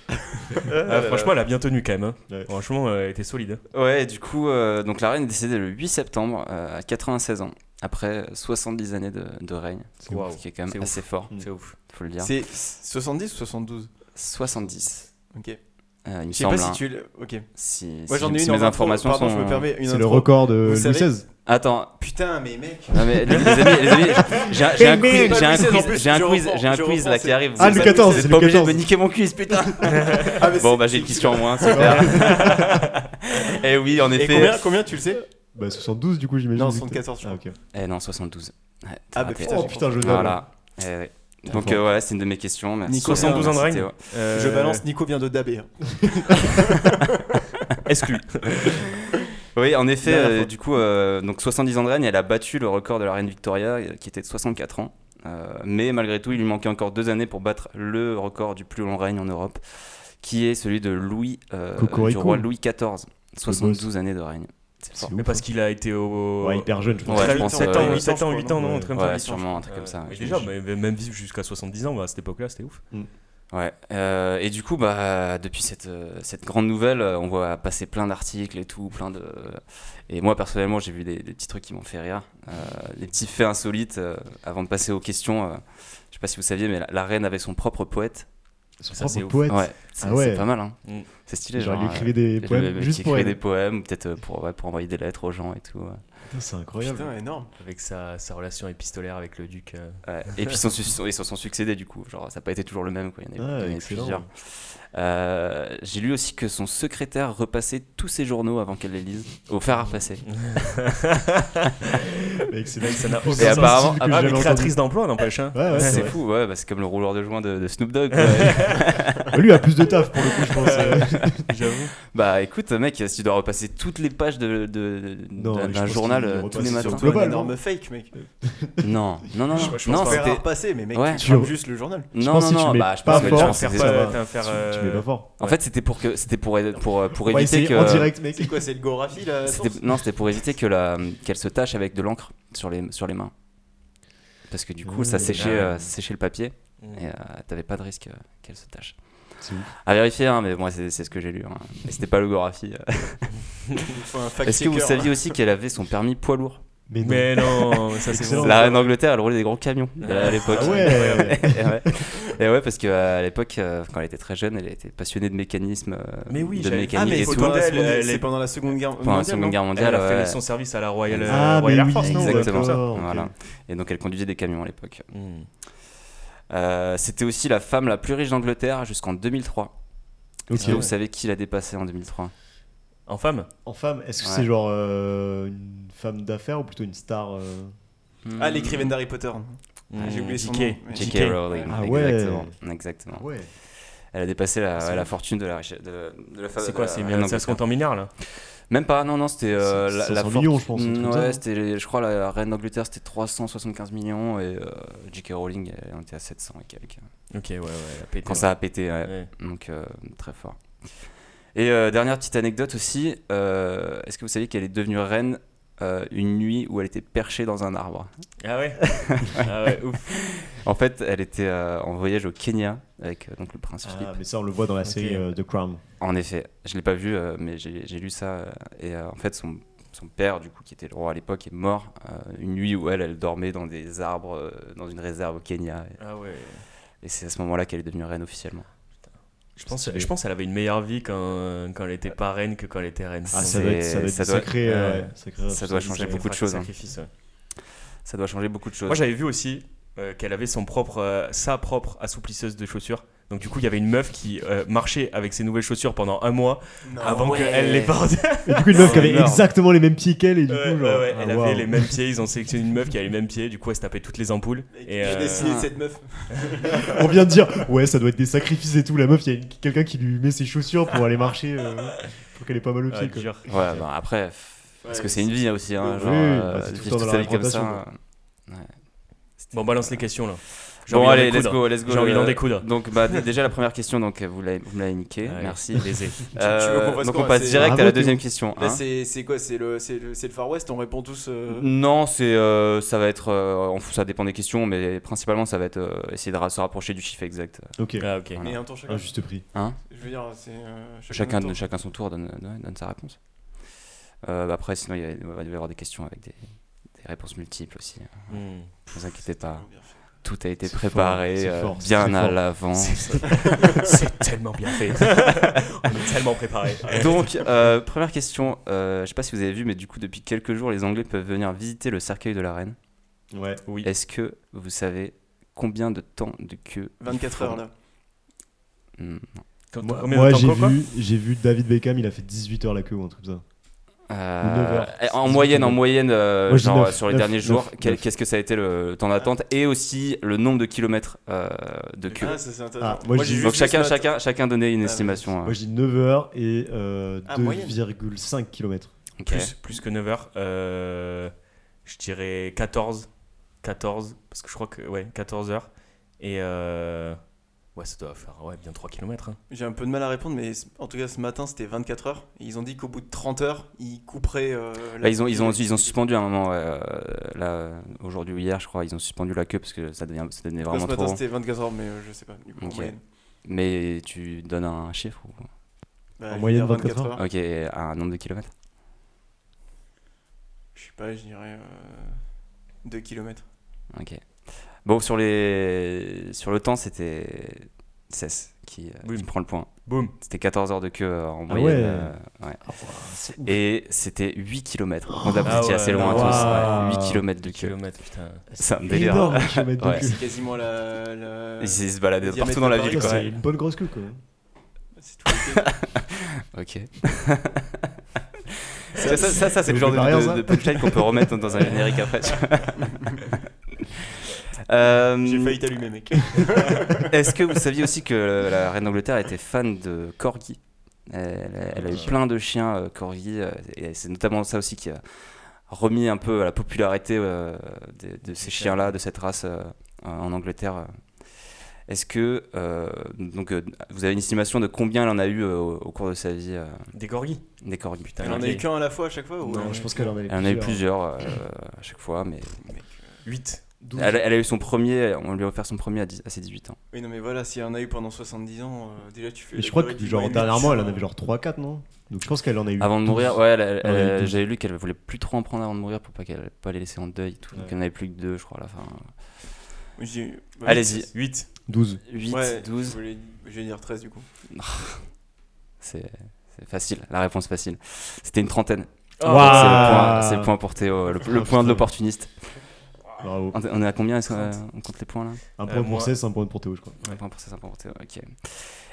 Ah, franchement, elle a bien tenu quand même. hein. Ouais. Franchement, euh, elle était solide. Ouais, et du coup, euh, donc la reine est décédée le 8 septembre euh, à 96 ans, après 70 années de, de règne, C'est ce qui est quand même ouf. assez fort, C'est ouf. faut le dire. C'est 70 ou 72 70, Ok. euh, il me Je sais pas semble. si hein. tu. Ok. Si, Moi si- j'en ai si une mes en intro. informations Pardon, sont... je me permets une C'est le record de Louis savez- XVI. Attends, Putain, mais mec. non, mais les, les amis, les amis, j'ai un- j'ai un Mais quiz, j'ai un quiz, j'ai un quiz, j'ai un quiz là qui arrive. Ah, Vous le êtes- 14, vous c'est pas obligé de 14. me niquer mon quiz, putain. Ah, Bon, bah j'ai une question en moins, super. Eh oui, en Et effet. combien, combien tu le sais? Bah 72 du coup j'imagine. Non, vu que t'es- 74, je Ah, crois. ok. Eh non, 72. Ouais, Ah, t'as bah putain, Oh putain, je. Voilà. Eh ouais. Donc euh, ouais, c'est une de mes questions. Merci. Nico, 72 ans de règne. Euh, Je balance Nico vient de dabber. hein. Exclu. Oui, en effet, euh, du coup, euh, donc 70 ans de règne, elle a battu le record de la reine Victoria, euh, qui était de 64 ans. Euh, mais malgré tout, il lui manquait encore deux années pour battre le record du plus long règne en Europe, qui est celui de Louis, euh, du roi Louis XIV. 72 années de règne. Fort. Mais parce hein. qu'il a été au. Ouais, hyper jeune, je pense. Ouais, Très je vite, pense, 7 euh, ans, ouais. 8 ans, 8 ans, non, sûrement un truc comme ça, déjà, mais même vivre jusqu'à 70 ans, bah, à cette époque-là, c'était ouf. Ouais. euh, et du coup, bah, depuis cette, euh, cette grande nouvelle, euh, on voit passer plein d'articles et tout, plein de. Et moi, personnellement, j'ai vu des, des petits trucs qui m'ont fait rire, euh, des petits faits insolites. euh, avant de passer aux questions, je sais pas si vous saviez, mais la, la reine avait son propre poète. Son Ça, propre poète. Ouais, c'est Ah ouais. c'est pas mal, hein. Mm. C'est stylé. Genre, il genre, écrivait des euh, poèmes le- juste qui pour écrivait des poèmes, ou peut-être euh, pour, ouais, pour envoyer des lettres aux gens et tout. C'est incroyable. Putain, énorme. Avec sa, sa relation épistolaire avec le duc. euh. Ouais. Et puis, ils sont, su- ils se sont succédés du coup. Genre, ça n'a pas été toujours le même. Quoi. Il y en a, Ah, il plusieurs. Euh, J'ai lu aussi que son secrétaire repassait tous ses journaux avant qu'elle les lise, au fer à repasser. Mec, c'est Ça n'a plus Et apparemment- que ah, créatrice d'emploi, n'empêche. Hein. Ouais, ouais, c'est fou, ouais, bah, c'est comme le rouleur de joint de, de Snoop Dogg. Lui a plus de taf pour le coup, je pense. euh. J'avoue. bah écoute, mec, si tu dois repasser toutes les pages de, de- de- d'un d'un journal euh, tous les sur matins. Surtout Global, un énorme fake, mec. Non, non, non, non. Je- je pense non, c'était- repasser, mais mec, Ouais. tu prends juste le journal. Non, non, non, bah, je pense que tu c'est- euh, mets euh, pas fort. En fait, c'était pour que c'était pour pour pour éviter que en direct, mec. C'est quoi, c'est le Gorafi là non, c'était pour éviter que la qu'elle se tache avec de l'encre sur les sur les mains. Parce que du coup, ça Mmh. séchait Ah euh, séchait le papier Mm. et euh, t'avais pas de risque euh, qu'elle se tâche. À vérifier, hein, mais moi c'est c'est ce que j'ai lu. Hein. Mais c'était pas euh. Fact Est-ce que vous saviez aussi qu'elle avait son permis poids lourd? Mais non. Mais non, ça c'est bon. La reine d'Angleterre, elle roulait des gros camions euh, à l'époque. Ah ouais. et, ouais. Et ouais, parce qu'à l'époque, euh, quand elle était très jeune, elle était passionnée de mécanisme, euh, Mais oui, de j'avais- Ah, mécanique mais et c'est tout. pendant, la Elle- seconde- elle est- pendant la Seconde Guerre Pendant la mondiale, Seconde non Guerre Elle mondiale. a fait ouais. son service à la Royal, Ah, euh, Royal mais Air oui, Force, non Exactement. Voilà. Et donc elle conduisait des camions à l'époque. Mm. Euh, C'était aussi la femme la plus riche d'Angleterre jusqu'en 2003. Ok. Est-ce que vous savez qui l'a dépassée en 2003 En femme? En femme, est-ce que Ouais. c'est genre euh, une femme d'affaires ou plutôt une star euh, Ah, l'écrivaine d'Harry Potter. Mm. J'ai oublié son JK. nom, J.K. JK. Rowling. Ah ouais. Exactement. Exactement. Ouais. Elle a dépassé la, fortune de la richesse de, de la femme. C'est quoi c'est Ça se compte en milliards là? Même pas, non, non, c'était euh, la, la 500 for- millions, je pense, Mm, Ouais, c'était, je crois, la reine d'Angleterre, c'était 375 millions et euh, J.K. Rowling, elle en était à 700 et quelques. Ok, ouais, ouais, elle a pété, Quand ouais. ça a pété, ouais. Ouais. Donc, euh, très fort. Et euh, dernière petite anecdote aussi, est-ce que vous saviez qu'elle est devenue reine euh, une nuit où elle était perchée dans un arbre Ah ouais Ah ouais, ouf. En fait, elle était euh, en voyage au Kenya avec euh, donc le prince Philippe. Ah, mais ça, on le voit dans la série euh, The Crown. En effet, je l'ai pas vu, euh, mais j'ai j'ai lu ça. euh, et euh, en fait, son, son père, du coup, qui était le roi à l'époque, est mort euh, une nuit où elle, elle dormait dans des arbres, euh, dans une réserve au Kenya. Et, Ah ouais. et c'est à ce moment-là qu'elle est devenue reine officiellement. Je pense, je pense qu'elle avait une meilleure vie quand, quand elle était pas reine que quand elle était reine. Ah, ça doit être, ça doit être ça euh, sacrés- Ça doit changer Sacré beaucoup de choses, hein. ouais. Ça doit changer beaucoup de choses. Moi j'avais vu aussi euh, qu'elle avait son propre, euh, sa propre assouplisseuse de chaussures. Donc du coup il y avait une meuf qui euh, marchait avec ses nouvelles chaussures pendant un mois Non. avant ouais. qu'elle les porte. Et du coup, une meuf qui avait énorme. exactement les mêmes pieds qu'elle, et du Ouais, coup, genre. ouais, ah, elle avait les mêmes pieds, ils ont sélectionné une meuf qui avait les mêmes pieds, du coup elle se tapait toutes les ampoules. Et Et, j'ai euh, dessiné Ah. cette meuf. On vient de dire, ouais, ça doit être des sacrifices et tout. La meuf, il y a une- quelqu'un qui lui met ses chaussures pour aller marcher, euh, pour qu'elle ait pas mal aux ah, pieds. quoi. dur. Ouais, bah après, f- parce que c'est une vie aussi. Hein, Oui, genre, oui, euh, bah, c'est tout toute sa vie comme ça. Bon balance les questions là. Bon, allez, let's go, let's go. J'ai envie d'en Euh, découdre. Donc, bah, déjà, la première question, donc, vous l'avez vous me l'avez niqué. Merci. Euh, donc, quoi on passe direct à la deuxième question. Là, hein. c'est c'est quoi C'est le, c'est le, c'est le Far West On répond tous. euh, Non, c'est euh, ça va être, euh, on- ça dépend des questions, mais principalement ça va être euh, essayer de se rapprocher du chiffre exact. Ok, Ah ok. Voilà. Et un tour chacun. un juste prix. Je veux dire, c'est. euh, Chacun, chacun son tour donne, donne, donne sa réponse. Euh, bah après, sinon il va y avoir des questions avec des, des réponses multiples aussi. hein. Hmm. Ne vous inquiétez pas, Bien fait. Tout a été préparé fort, euh, fort, bien à l'avance. C'est tellement bien fait. On est tellement préparé. Donc, euh, première question, euh, je sais pas si vous avez vu, mais du coup, depuis quelques jours, les Anglais peuvent venir visiter le cercueil de la reine. Ouais. Oui. Est-ce que vous savez combien de temps de queue il 24 faut heures là. Non. Quand- Moi, combien de moi, temps, j'ai vu, j'ai vu David Beckham, il a fait 18 heures la queue ou un truc comme ça. Euh, en 18 moyenne, en moyenne, euh, Moi, genre neuf, sur les neuf, derniers neuf, jours, quel- neuf. qu'est-ce que ça a été le temps d'attente et aussi le nombre de kilomètres euh, de queue. Ah, ça c'est intéressant. Ah, moi, j'ai j'ai vu Donc chacun, chacun, chacun donnait une Ah, estimation. Moi, euh. je dis 9 heures et euh, Ah. 2,5 km. Ok. Plus, plus que 9 heures. Euh, je dirais 14. 14, parce que je crois que, ouais, 14 heures. Et euh, ouais, ça doit faire ouais, bien 3 km. J'ai un peu de mal à répondre, mais en tout cas, ce matin, c'était 24 heures. Et ils ont dit qu'au bout de 30 heures, ils couperaient. euh, la Bah, ils, ont, ils, ont, ils ont suspendu à un moment, ouais, euh, là, aujourd'hui ou hier, je crois, ils ont suspendu la queue parce que ça, devient, ça devenait Là, vraiment ce matin, trop. c'était 24 heures, mais euh, je sais pas. Du coup, moyenne. Mais tu donnes un chiffre ou... Bah, En moyenne, dire 24 heures. Ok, un nombre de kilomètres? Je sais pas, je dirais 2 km. Ok. Bon, sur, les... sur le temps, c'était Cess qui, euh, Oui. qui prend le point. Boum. C'était 14 heures de queue euh, en Ah moyenne. ouais. euh, ouais. Ah, ouf. Et c'était 8 km. Là, vous Ah ouais, assez loin wow. tous. ouais. 8 km de queue. C'est un délire. énorme, un kilomètre de Ouais. queue. C'est quasiment la. la... Ils se baladaient partout dans la ville. C'est une bonne grosse queue quoi. C'est tout le pays. Ok. ça, ça, ça, ça, c'est le genre de, de- de punchline qu'on peut remettre dans un générique après. Euh, J'ai failli t'allumer, mec. Est-ce que vous saviez aussi que la reine d'Angleterre était fan de corgi elle, elle a eu plein de chiens euh, corgi euh, et c'est notamment ça aussi qui a remis un peu à la popularité euh, de, de ces chiens-là, de cette race euh, en Angleterre. Est-ce que euh, donc euh, vous avez une estimation de combien elle en a eu euh, au, au cours de sa vie euh, Des corgis? des corgis Putain, Elle en a eu qu'un à la fois à chaque fois ou Non, je pense qu'elle en a eu Elle en a eu plusieurs. plusieurs euh, à chaque fois, mais 8. Elle, elle a eu son premier, on lui a offert son premier à, 10 à ses 18 ans. Oui, non, mais voilà, s'il y en a eu pendant 70 ans, euh, déjà tu fais. Mais je crois que genre dernièrement elle en avait genre 3-4 non? Donc je pense qu'elle en a eu. Avant de 12. mourir, ouais, elle- elle- Elle en a eu elle- 12. j'avais lu qu'elle voulait plus trop en prendre avant de mourir pour pas qu'elle pas les laisser en deuil et tout. Donc Ouais. elle en avait plus que deux, je crois, à la fin. Oui, bah, Allez-y. 8. 12. 8, Ouais, 12, Je, voulais- je vais dire 13 du coup. c'est facile, la réponse facile. C'était une trentaine. Oh, Donc, Waouh. C'est le le point pour Théo, le, le Ah, point de l'opportuniste. Bravo. On est à combien est-ce qu'on- euh, 30. on compte les points là Un Euh, point pour moi- 16, un point pour Théo je crois. Un point pour ça, un point pour Théo, ok.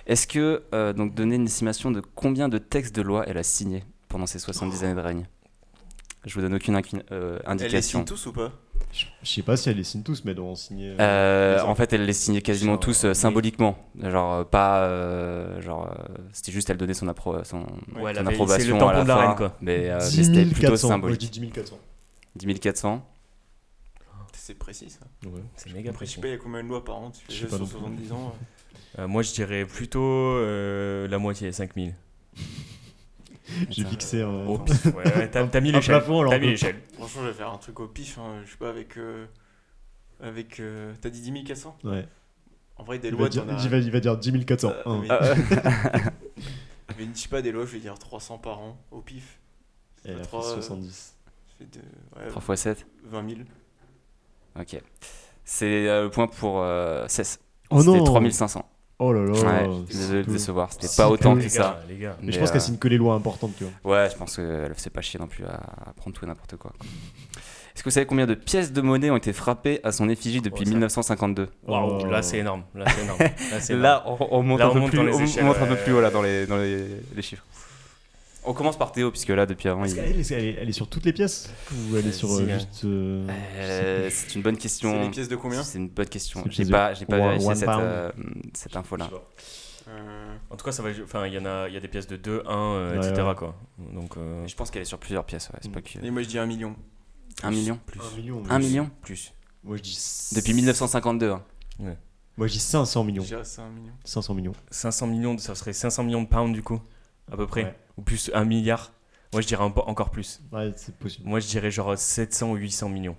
Est-ce que, euh, donc, donner une estimation de combien de textes de loi elle a signé pendant ses 70 années de règne? Je vous donne aucune inclin- euh, Elle les indication. signe tous ou pas? Je je sais pas si elle les signe tous mais elle doit en signer. euh, Euh, en fait, elle les signait quasiment Genre, tous euh, oui. symboliquement. Genre, euh, pas. euh, genre, euh, c'était juste, elle donnait son, appro son, Ouais, elle son approbation. c'est le à tampon la de la fin, reine, quoi. Mais, euh, mais 10 c'était plutôt 400. Moi je symbolique. dis 10 400. 10 400. C'est précis ça. Ouais. C'est méga Je sais précis. pas, il y a combien de lois par an Tu fais pas sur non plus. 70 ans euh. Euh, moi, je dirais plutôt euh, la moitié, 5000. J'ai fixé un. Au pif, ouais, ouais, t'as t'as mis Un l'échelle. T'as mis. Franchement, je vais faire un truc au pif. hein, Je sais pas, avec. euh, avec euh, T'as dit 10 400 Ouais. En vrai, des Il va, lois, dire, t'en as. il va- il va dire 10 400. Euh, Hein. mais- Ah, mais je sais pas, des lois, je vais dire 300 par an au pif. Trois, euh, 70. ça fait de- ouais, 3 x 7. 20 000. Ok. C'est euh, le point pour euh, Cess. Oh C'était non 3500. Oh là là. ouais, désolé de décevoir. C'était pas autant que ça. gars, les gars. Mais je pense qu'elle euh, signe que les lois importantes, tu vois. Ouais, je pense qu'elle se fait pas chier non plus à, à prendre tout et n'importe quoi. quoi. Est-ce que vous savez combien de pièces de monnaie ont été frappées à son effigie depuis Oh, ça- 1952 Waouh, Oh. là, c'est énorme. Là, c'est énorme. Là, énorme. Là, on, on monte Là, un peu monte plus, on échelles, monte un peu ouais. plus haut là dans les, dans les, les chiffres. On commence par Théo, puisque là, depuis avant, Est-ce il... qu'elle est, elle est- elle est sur toutes les pièces Ou elle est sur euh, juste. euh, Euh, c'est une bonne C'est question. les pièces de combien C'est une bonne question. C'est J'ai pas, de- j'ai pas one- vérifié one cette, pound. euh, cette info-là. Euh, En tout cas, ça va. Enfin, il y en a, il y a des pièces de 2, 1, euh, Ouais, etc. ouais. Quoi. Donc, euh, Je pense qu'elle est sur plusieurs pièces. Ouais. C'est pas que... Et moi, je dis 1 million. Un million plus. Un million. Un million Plus. Moi je dis. Depuis 1952. hein. Moi je dis 500 millions. Dirais c'est 1 million. 500 millions. 500 millions, de- ça serait 500 millions de pounds du coup, à peu près. Ouais. Ou plus 1 milliard. Moi, je dirais un encore plus. Ouais, c'est possible. Moi, je dirais genre 700 ou 800 millions.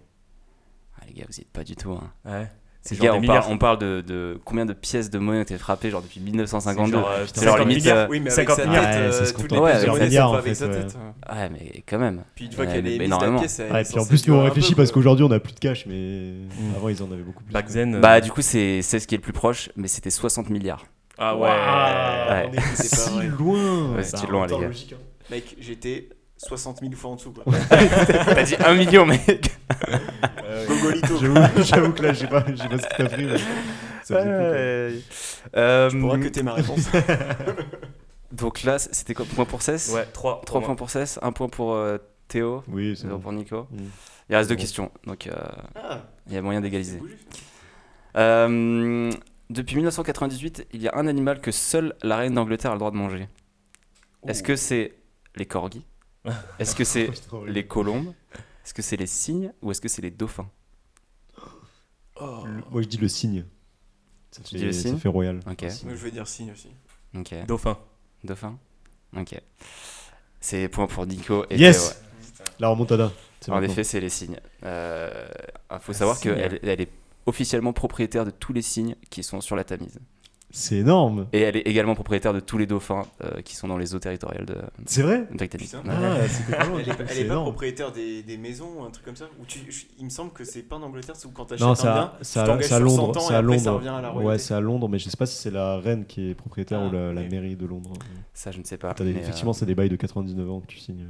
Ah, les gars, vous y êtes pas du tout. Hein. Ouais. Les gars, on parle, milliards. on parle de, de combien de pièces de monnaie ont été frappées genre depuis 1952. C'est genre, euh, C'est genre 50 limite, milliards. euh, Oui, mais avec 50 sa tête, milliards. Ouais, euh, c'est ce toutes qu'on les Ouais, de monnaie, en tête. Mais quand même. Puis une fois qu'elle est mise la énormément. pièce, elle puis en plus, nous on un réfléchit peu, parce qu'aujourd'hui on a plus de cash, mais Mm. avant ils en avaient beaucoup plus. Back then. euh, Bah, du coup, c'est c'est ce qui est le plus proche, mais c'était 60 milliards. Ah ouais. Waouh, Ouais. On est C'est pas vrai. loin. Ouais, c'est Bah, loin, les temps gars. logique, hein. Mec, j'étais 60 000 fois en dessous, quoi. T'as dit 1 million, mec Euh, Gogolito. J'avoue que là, je sais pas, pas ce que t'as pris. quoi. Euh, Je pourrais que t'aies ma réponse. Donc là, c'était quoi Point pour Cess? Ouais, 3. 3 points pour Cess, 1 point pour euh, Théo, Oui, c'est 0 bon. pour Nico. Mm. Il reste deux Bon. questions, donc euh, Ah, il y a moyen d'égaliser. Euh, depuis 1998, il y a un animal que seule la reine d'Angleterre a le droit de manger. Est-ce que c'est les corgis Est-ce que c'est les colombes Est-ce que c'est les cygnes Ou est-ce que c'est les dauphins Oh. Le- Moi, je dis le cygne. Ça Tu fait, dis le ça cygne fait royal. Ok. Moi, je vais dire signe aussi. Ok. Dauphin. Dauphin Ok. C'est point pour Nico. et Yes Théo, ouais. La remontada. C'est En maintenant. effet, c'est les cygnes. Euh, Il faut savoir cygne. qu'elle elle est officiellement propriétaire de tous les cygnes qui sont sur la Tamise. C'est énorme. Et elle est également propriétaire de tous les dauphins euh, qui sont dans les eaux territoriales de C'est vrai Britannique. Ah, pas loin. Elle est, pas- elle est pas propriétaire des, des maisons ou un truc comme ça Ou tu, je- Il me semble que c'est pas en Angleterre, c'est où quand t'achètes Non, un bien, c'est à- t'engages c'est à sur 100 Londres. C'est à Londres. à la Ouais, c'est à Londres, mais je sais pas si c'est la reine qui est propriétaire Ah, ou la, mairie de Londres. Ça, je ne sais pas. T'as des- mais, effectivement, euh, c'est des bails de 99 ans que tu signes.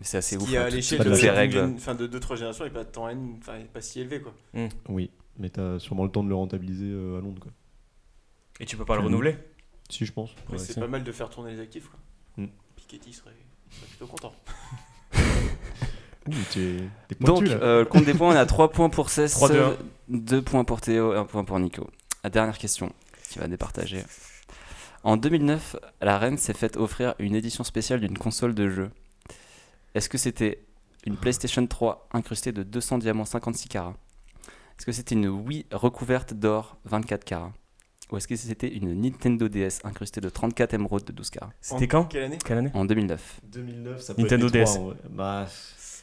c'est assez Ce ouf. qui hein, à toutes- l'échelle de de toutes ces la- règles. enfin de 2-3 générations, a pas de temps haine, enfin, pas si élevé quoi. Oui, mais t'as sûrement le temps de le rentabiliser euh, à Londres. Quoi. Et tu peux pas le Tu- renouveler Si, je pense. Ouais, c'est pas mal de faire tourner les actifs quoi. Mm. Piketty serait, serait plutôt content. Ouh, Donc, pointu, euh, le compte des points, on a 3 points pour Cess, 3, 2, 1. 2 points pour Théo, 1 point pour Nico. La dernière question qui va départager. En 2009, la reine s'est faite offrir une édition spéciale d'une console de jeu. Est-ce que c'était une PlayStation 3 incrustée de 200 diamants 56 carats Est-ce que c'était une Wii recouverte d'or 24 carats Ou est-ce que c'était une Nintendo DS incrustée de 34 émeraudes de 12 carats? C'était quand? Quelle année? Quelle année? En 2009. 2009, ça Nintendo être les trois, DS. en vrai. Bah,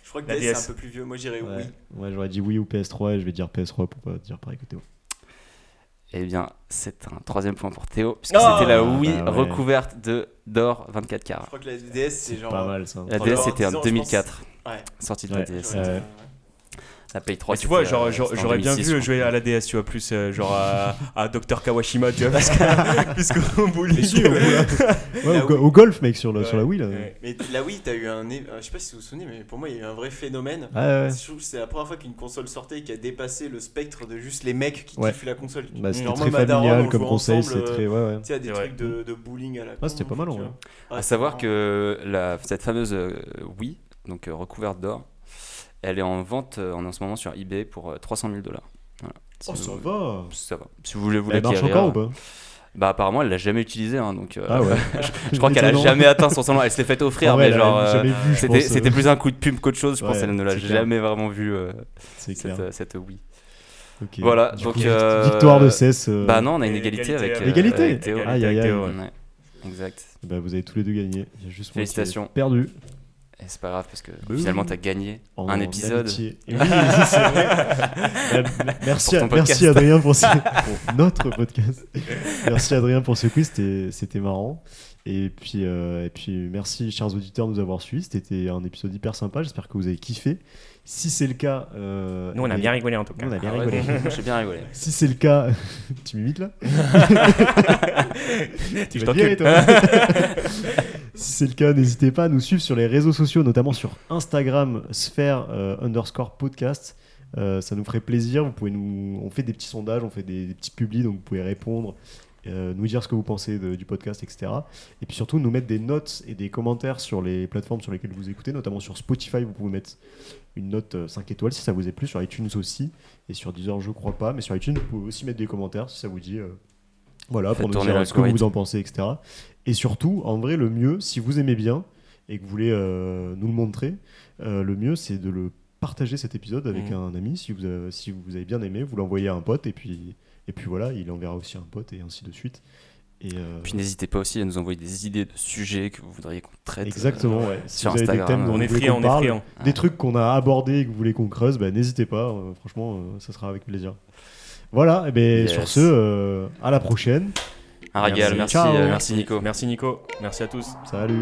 Je crois que La DS, DS. c'est un peu plus vieux. Moi, j'irais ouais. oui. Ouais, j'aurais dit oui ou PS3 et je vais dire PS3 pour pas dire pareil que Théo. Eh bien, c'est un troisième point pour Théo, puisque Oh c'était la Wii Bah ouais. recouverte de d'or 24 Je carats. crois que la DS, c'est genre. Pas mal ça. La DS avoir c'était 10 en ans, je pense. 2004, Ouais. sortie de Ouais, la DS. j'aurais dit, Ouais. ouais. La Play 3 Mais tu vois, genre, euh, genre, j'aurais bien 2006, vu jouer à la DS, tu vois, plus euh, genre à, à Dr Kawashima, tu vois, parce que- puisqu'au bowling. Mais si, au, ouais, La au, go- au golf, mec, sur, le, Ouais, sur la Wii là. ouais. Mais là, oui, t'as eu un. euh, Je sais pas si vous vous souvenez, mais pour moi, il y a eu un vrai phénomène. Ouais, ouais. Je trouve que c'est la première fois qu'une console sortait et qui a dépassé le spectre de juste les mecs qui Ouais. kiffent la console. Bah, c'était très familial comme conseil, c'est très. Ouais, ouais. Tu sais, des trucs de, bowling à la con, c'était pas mal, en tu vrai. vois. À Ouais, savoir que la, cette fameuse Wii, donc recouverte d'or, elle est en vente euh, en, ce moment sur eBay pour euh, 300 000 dollars. Voilà. Si Oh, vous- ça va. Ça va. Si vous voulez vous Elle marche l'acquérir, encore ou euh, pas? Bah apparemment elle l'a jamais utilisé hein, donc euh, Ah ouais. je crois qu'elle a Étonnant. jamais atteint son salon. Elle s'est fait offrir En vrai, mais elle a genre euh, jamais vu, je c'était pense, c'était euh, plus un coup de pub qu'autre chose. Je pense Ouais, qu'elle ne l'a c'est clair. jamais vraiment vu euh, C'est cette, clair. euh, cette Wii. Ok. Voilà, Du donc, coup, euh, victoire de CES. euh, Bah non, on a une égalité égalité avec, avec- euh, Égalité avec Théo. Aïe, aïe, aïe. Ouais, exact. Bah, vous avez tous les deux gagné. Il y a juste moi qui ai Félicitations. Perdu. Et c'est pas grave parce que Bah finalement oui. t'as gagné en un épisode. amitié. Et oui, c'est vrai. Bah, merci, Pour ton à- merci podcast. Adrien pour, ce- pour notre podcast. merci Adrien pour ce quiz, c'était c'était marrant. Et puis, euh, et puis merci chers auditeurs de nous avoir suivis. C'était un épisode hyper sympa. J'espère que vous avez kiffé. Si c'est le cas, euh, Nous, on a et- bien rigolé en tout cas. Nous, on a bien Ah ouais, rigolé. J'ai bien rigolé. Si c'est le cas, tu m'imites là Tu vas toi. Si c'est le cas, n'hésitez pas à nous suivre sur les réseaux sociaux, notamment sur Instagram, sphère euh, underscore podcast. Euh, ça nous ferait plaisir. Vous pouvez nous, on fait des petits sondages, on fait des, des petits publis, donc vous pouvez répondre, euh, nous dire ce que vous pensez de- du podcast, etc. Et puis surtout nous mettre des notes et des commentaires sur les plateformes sur lesquelles vous écoutez, notamment sur Spotify. Vous pouvez mettre une note euh, 5 étoiles si ça vous est plu, sur iTunes aussi, et sur Deezer je crois pas, mais sur iTunes vous pouvez aussi mettre des commentaires si ça vous dit. voilà, Faites pour nous dire ce que vous en pensez, etc. Et surtout, en vrai, le mieux, si vous aimez bien et que vous voulez euh, nous le montrer, euh, le mieux c'est de le partager cet épisode avec Mhm. un ami. Si vous, avez, si vous avez bien aimé, vous l'envoyez à un pote et puis, et puis voilà, il enverra aussi à un pote et ainsi de suite. Et, euh, Puis n'hésitez pas aussi à nous envoyer des idées de sujets que vous voudriez qu'on traite. exactement, euh, ouais. Si sur vous avez des Instagram, thèmes dont On est friand, qu'on on est friand. des trucs qu'on a abordés et que vous voulez qu'on creuse, bah, n'hésitez pas. euh, franchement, ça sera avec plaisir. Voilà, et ben Yes. sur ce, à la prochaine. Un régal, Merci. merci, euh, merci Nico. Merci Nico. Merci à tous. Salut.